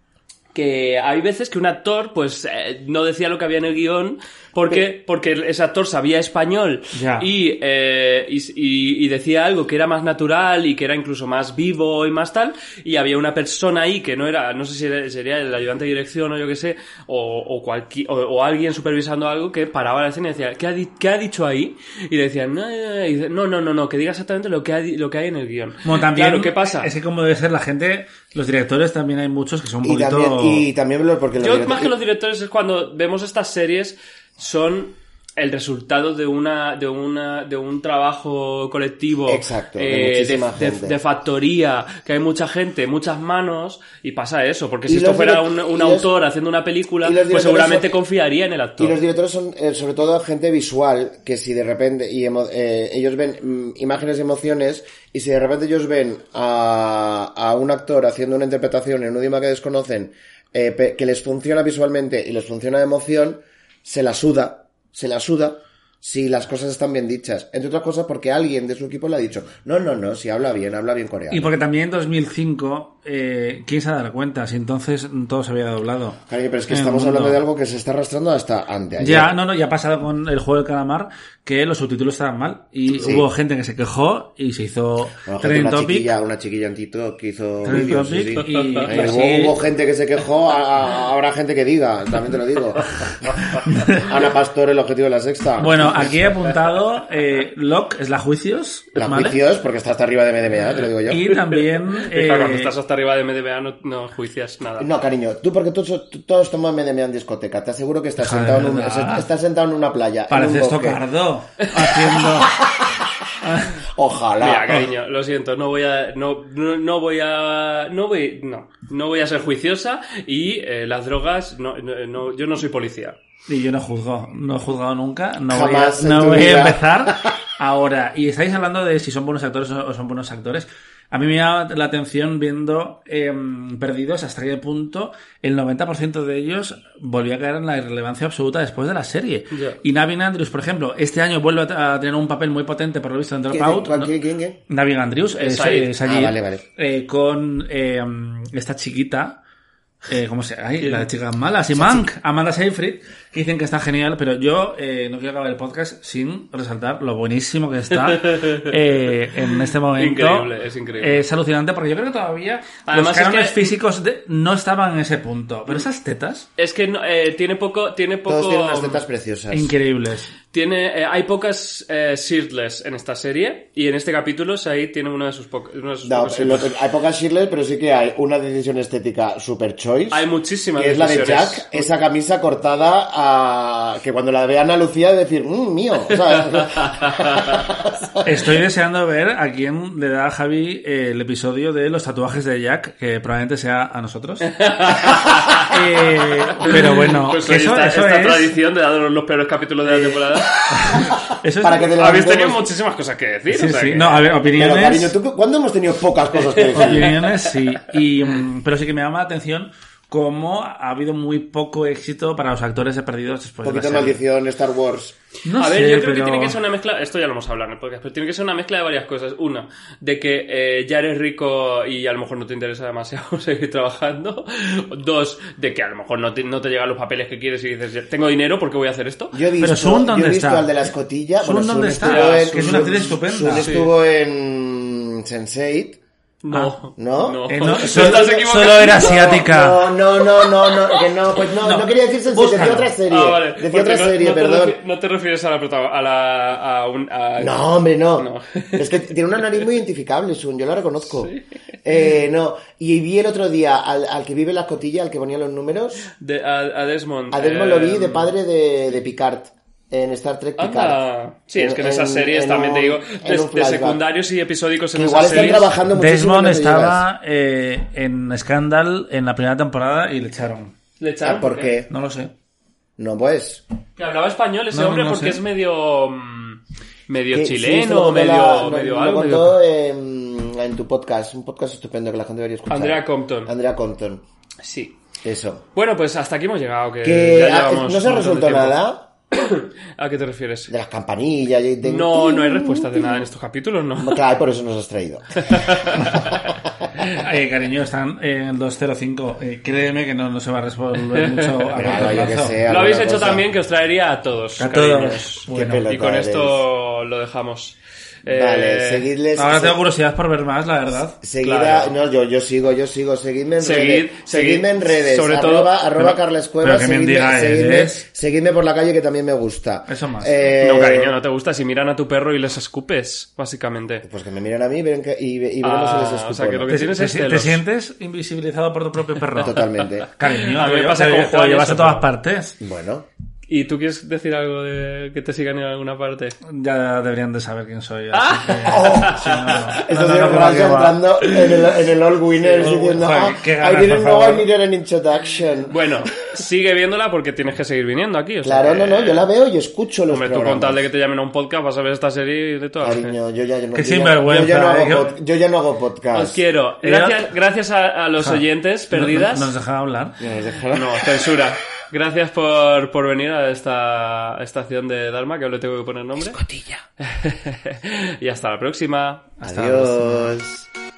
que hay veces que un actor pues eh, no decía lo que había en el guion porque porque ese actor sabía español Ya. y, eh, y, y- y decía algo que era más natural y que era incluso más vivo y más tal y había una persona ahí que no era no sé si era- sería el ayudante de dirección o yo qué sé o, o, cualqui- o, o alguien supervisando algo que paraba la escena y decía ¿qué ha, di- qué ha dicho ahí? y decían no, no no no no que diga exactamente lo que ha lo que hay en el guion Bueno, también, claro ¿qué pasa? Es que como debe ser la gente, los directores también hay muchos que son un y, poquito... también, y también porque los Yo direct- más que los directores es cuando vemos estas series son el resultado de una de una de un trabajo colectivo Exacto, de eh, de, de factoría que hay mucha gente muchas manos y pasa eso porque si esto fuera un, un y los- autor haciendo una película pues seguramente son- confiaría en el actor. Y los directores son eh, sobre todo gente visual, que si de repente y emo- eh, ellos ven mm, imágenes y emociones, y si de repente ellos ven a, a un actor haciendo una interpretación en un idioma que desconocen, eh, pe- que les funciona visualmente y les funciona de emoción, se la suda, se la suda si las cosas están bien dichas. Entre otras cosas porque alguien de su equipo le ha dicho, no, no, no, si habla bien, habla bien coreano. Y porque también en 2005, eh, ¿quién se va a dar cuenta? Si entonces todo se había doblado. Cariño, pero es que estamos hablando de algo que se está arrastrando hasta anteayer. Ya, no, no, ya ha pasado con el juego del calamar que los subtítulos estaban mal y Sí. hubo gente que se quejó y se hizo Bueno, trending una topic. chiquilla, una chiquilla en TikTok que hizo vídeos, sí, sí. y- y hubo, así- hubo gente que se quejó, habrá gente que diga, también te lo digo. [laughs] Ana Pastor, el objetivo de la sexta. Bueno, aquí he apuntado eh, Locke es la juicios, la ¿vale? juicios, porque está hasta arriba de MDMA, te lo digo yo. Y también [laughs] Y claro, cuando eh, estás hasta arriba de MDBA no, no juicias nada No, cariño, tú porque tú, tú- todos toman MDMA en discoteca, te aseguro que estás sentado, en un- estás sentado en una playa. pareces tocardo haciendo [laughs] Ojalá. Mira, cariño, lo siento, no voy a, no, no, no voy a, no voy, no, no voy a ser juiciosa y eh, las drogas, no, no, no- yo no soy policía. Y yo no juzgo, no he juzgado nunca, no voy a, no voy a empezar [laughs] ahora. Y estáis hablando de si son buenos actores o son buenos actores. A mí me llama la atención viendo em, Perdidos hasta qué punto el 90% de ellos volvió a caer en la irrelevancia absoluta después de la serie. Y Navin Andrews, por ejemplo, este año vuelve a, tener un papel muy potente por lo visto en ¿Quién, Dropout. quién, quién, quién, quién? Navin Andrews, eh, eh, Sayid, Ah, vale, vale. eh, con eh, esta chiquita, eh, ¿cómo se llama? Ay, la chica mala, Simank, Amanda Seyfried, que dicen que está genial, pero yo eh, no quiero acabar el podcast sin resaltar lo buenísimo que está [laughs] eh, en este momento. Increíble, es increíble. Eh, es alucinante porque yo creo que todavía Además los es cánones que- físicos de- no estaban en ese punto, pero esas tetas, Es que no- eh, tiene poco, tiene poco, Todos tienen unas tetas preciosas. increíbles. Tiene, eh, hay pocas eh, shirtless en esta serie y en este capítulo Said tiene uno de sus, de No, lo- shirtless. hay pocas Shirley, pero sí que hay una decisión estética super choice. Hay muchísimas que es la de decisiones. Jack, esa camisa cortada a... que cuando la vean a Lucía decir, mmm, mío, ¿sabes? [laughs] [laughs] Estoy deseando ver a quién le da a Javi eh, el episodio de los tatuajes de Jack, que probablemente sea a nosotros. [laughs] Eh, pero bueno, Pues eso, esta, eso esta es. tradición de dar los peores capítulos de la temporada. Eso es- Para que te Habéis tenido muchísimas cosas que decir. Sí, o sea sí. que- No, a ver, Pero opiniones. cariño, ¿tú cuándo hemos tenido pocas cosas que decir? Opiniones, sí. Y, mm, pero sí que me llama la atención cómo ha habido muy poco éxito para los actores de perdidos después Un de poquito la de serie. maldición Star Wars. No a ver, yo creo que tiene que ser una mezcla, esto ya lo hemos hablado en el podcast, pero tiene que ser una mezcla de varias cosas. Una, de que eh, ya eres rico y a lo mejor no te interesa demasiado [laughs] seguir trabajando. Dos, de que a lo mejor no te, no te llegan los papeles que quieres y dices, tengo dinero, ¿por qué voy a hacer esto? Yo he visto, Pero Sun, ¿dónde yo he visto está? al de la escotilla. Sun, bueno, ¿dónde Sun está? estuvo en- Que es una actriz estupenda. Sun Sí. estuvo en Sense8. No. ¿no? No. Eh, no, Te solo- solo era asiática. No, no, no, no, no, que no, pues no, no, No. quería decir Sense8, Búscalo. decía otra serie. Ah, vale. Decía Porque otra no- serie, no te perdón. refi- no te refieres a la protagonista, a la... A un, a- No, hombre, no. No. [laughs] Es que tiene una nariz muy identificable, Sun, yo la reconozco. Eh, no, y vi el otro día al, al que vive en la escotilla, al que ponía los números. de- a, a Desmond. A Desmond eh, lo vi de padre de, de Picard. En Star Trek Picard. Anda. Sí, es que en, En- esas series en también te un- digo, en de, de secundarios y episódicos en Que esas igual están series. trabajando. Desmond en estaba eh, en Scandal en la primera temporada y le echaron. Le llevas. echaron Ah, ¿Por qué? No lo sé. No, pues. Que hablaba español ese No, hombre no porque sé. es medio... mm, Medio que- sí, chileno, contó medio, la- medio lo algo. contó medio- en, en tu podcast. Un podcast estupendo que la gente debería escuchar. Andrea Compton. Andrea Compton. Sí. Eso. Bueno, pues hasta aquí hemos llegado. Que, Que ya ah, llevamos no se resultó tiempo. nada [coughs] ¿A qué te refieres? de las campanillas. y de- No, no hay respuesta de nada en [coughs] estos capítulos, ¿no? Claro, por eso nos has traído. [laughs] [laughs] Eh, cariño, están en el 205. Eh, créeme que no, no se va a resolver mucho a Claro, corto yo que plazo. sé. Lo habéis hecho cosa. también que os traería a todos. A cariños. todos. Bueno, Y con eres. esto lo dejamos. Eh, Vale, seguidles. ahora se- tengo curiosidad por ver más, la verdad. Seguida, Claro. no, yo, yo sigo, yo sigo, seguidme en Seguid, redes, seguid, seguidme en redes, sobre arroba, todo- arroba pero- Carles Cuevas, qué seguidme, por la calle que también me gusta. Eso más. Eh, No, cariño, no te gusta si miran a tu perro y les escupes, básicamente. Pues que me miren a mí ven que- y, y veremos Ah, si les escupo. o sea, que o no. lo que ¿Te, tienes te- es te celos. sientes invisibilizado por tu propio perro? [laughs] Totalmente. Cariño, A mí me pasa con lo Juan llevas a todas partes. Bueno, ¿Y tú quieres decir algo de que te sigan en alguna parte? Ya deberían de saber quién soy. Ah. Así que, [laughs] sí, no, no. Que que entrando en el, en el All Winners Sí, diciendo, joder, "Ah, qué I ganas, didn't know I favor". needed an introduction. Bueno, sigue viéndola porque tienes que seguir viniendo aquí. o sea Claro, que- no, no, yo la veo y escucho los Hombre, tú programas. con tal de que te llamen a un podcast vas a ver esta serie y de todo. Cariño, yo ya, yo [laughs] no, Qué yo ya- sinvergüenza, yo ya no eh, hago que- pod- yo ya no hago podcast. Os quiero. Gracias, gracias a, a los oyentes perdidas. ¿Nos dejan hablar? No, censura. Gracias por, por venir a esta estación de Dharma, que ahora le tengo que poner nombre. [laughs] y hasta la próxima. Adiós. Yellow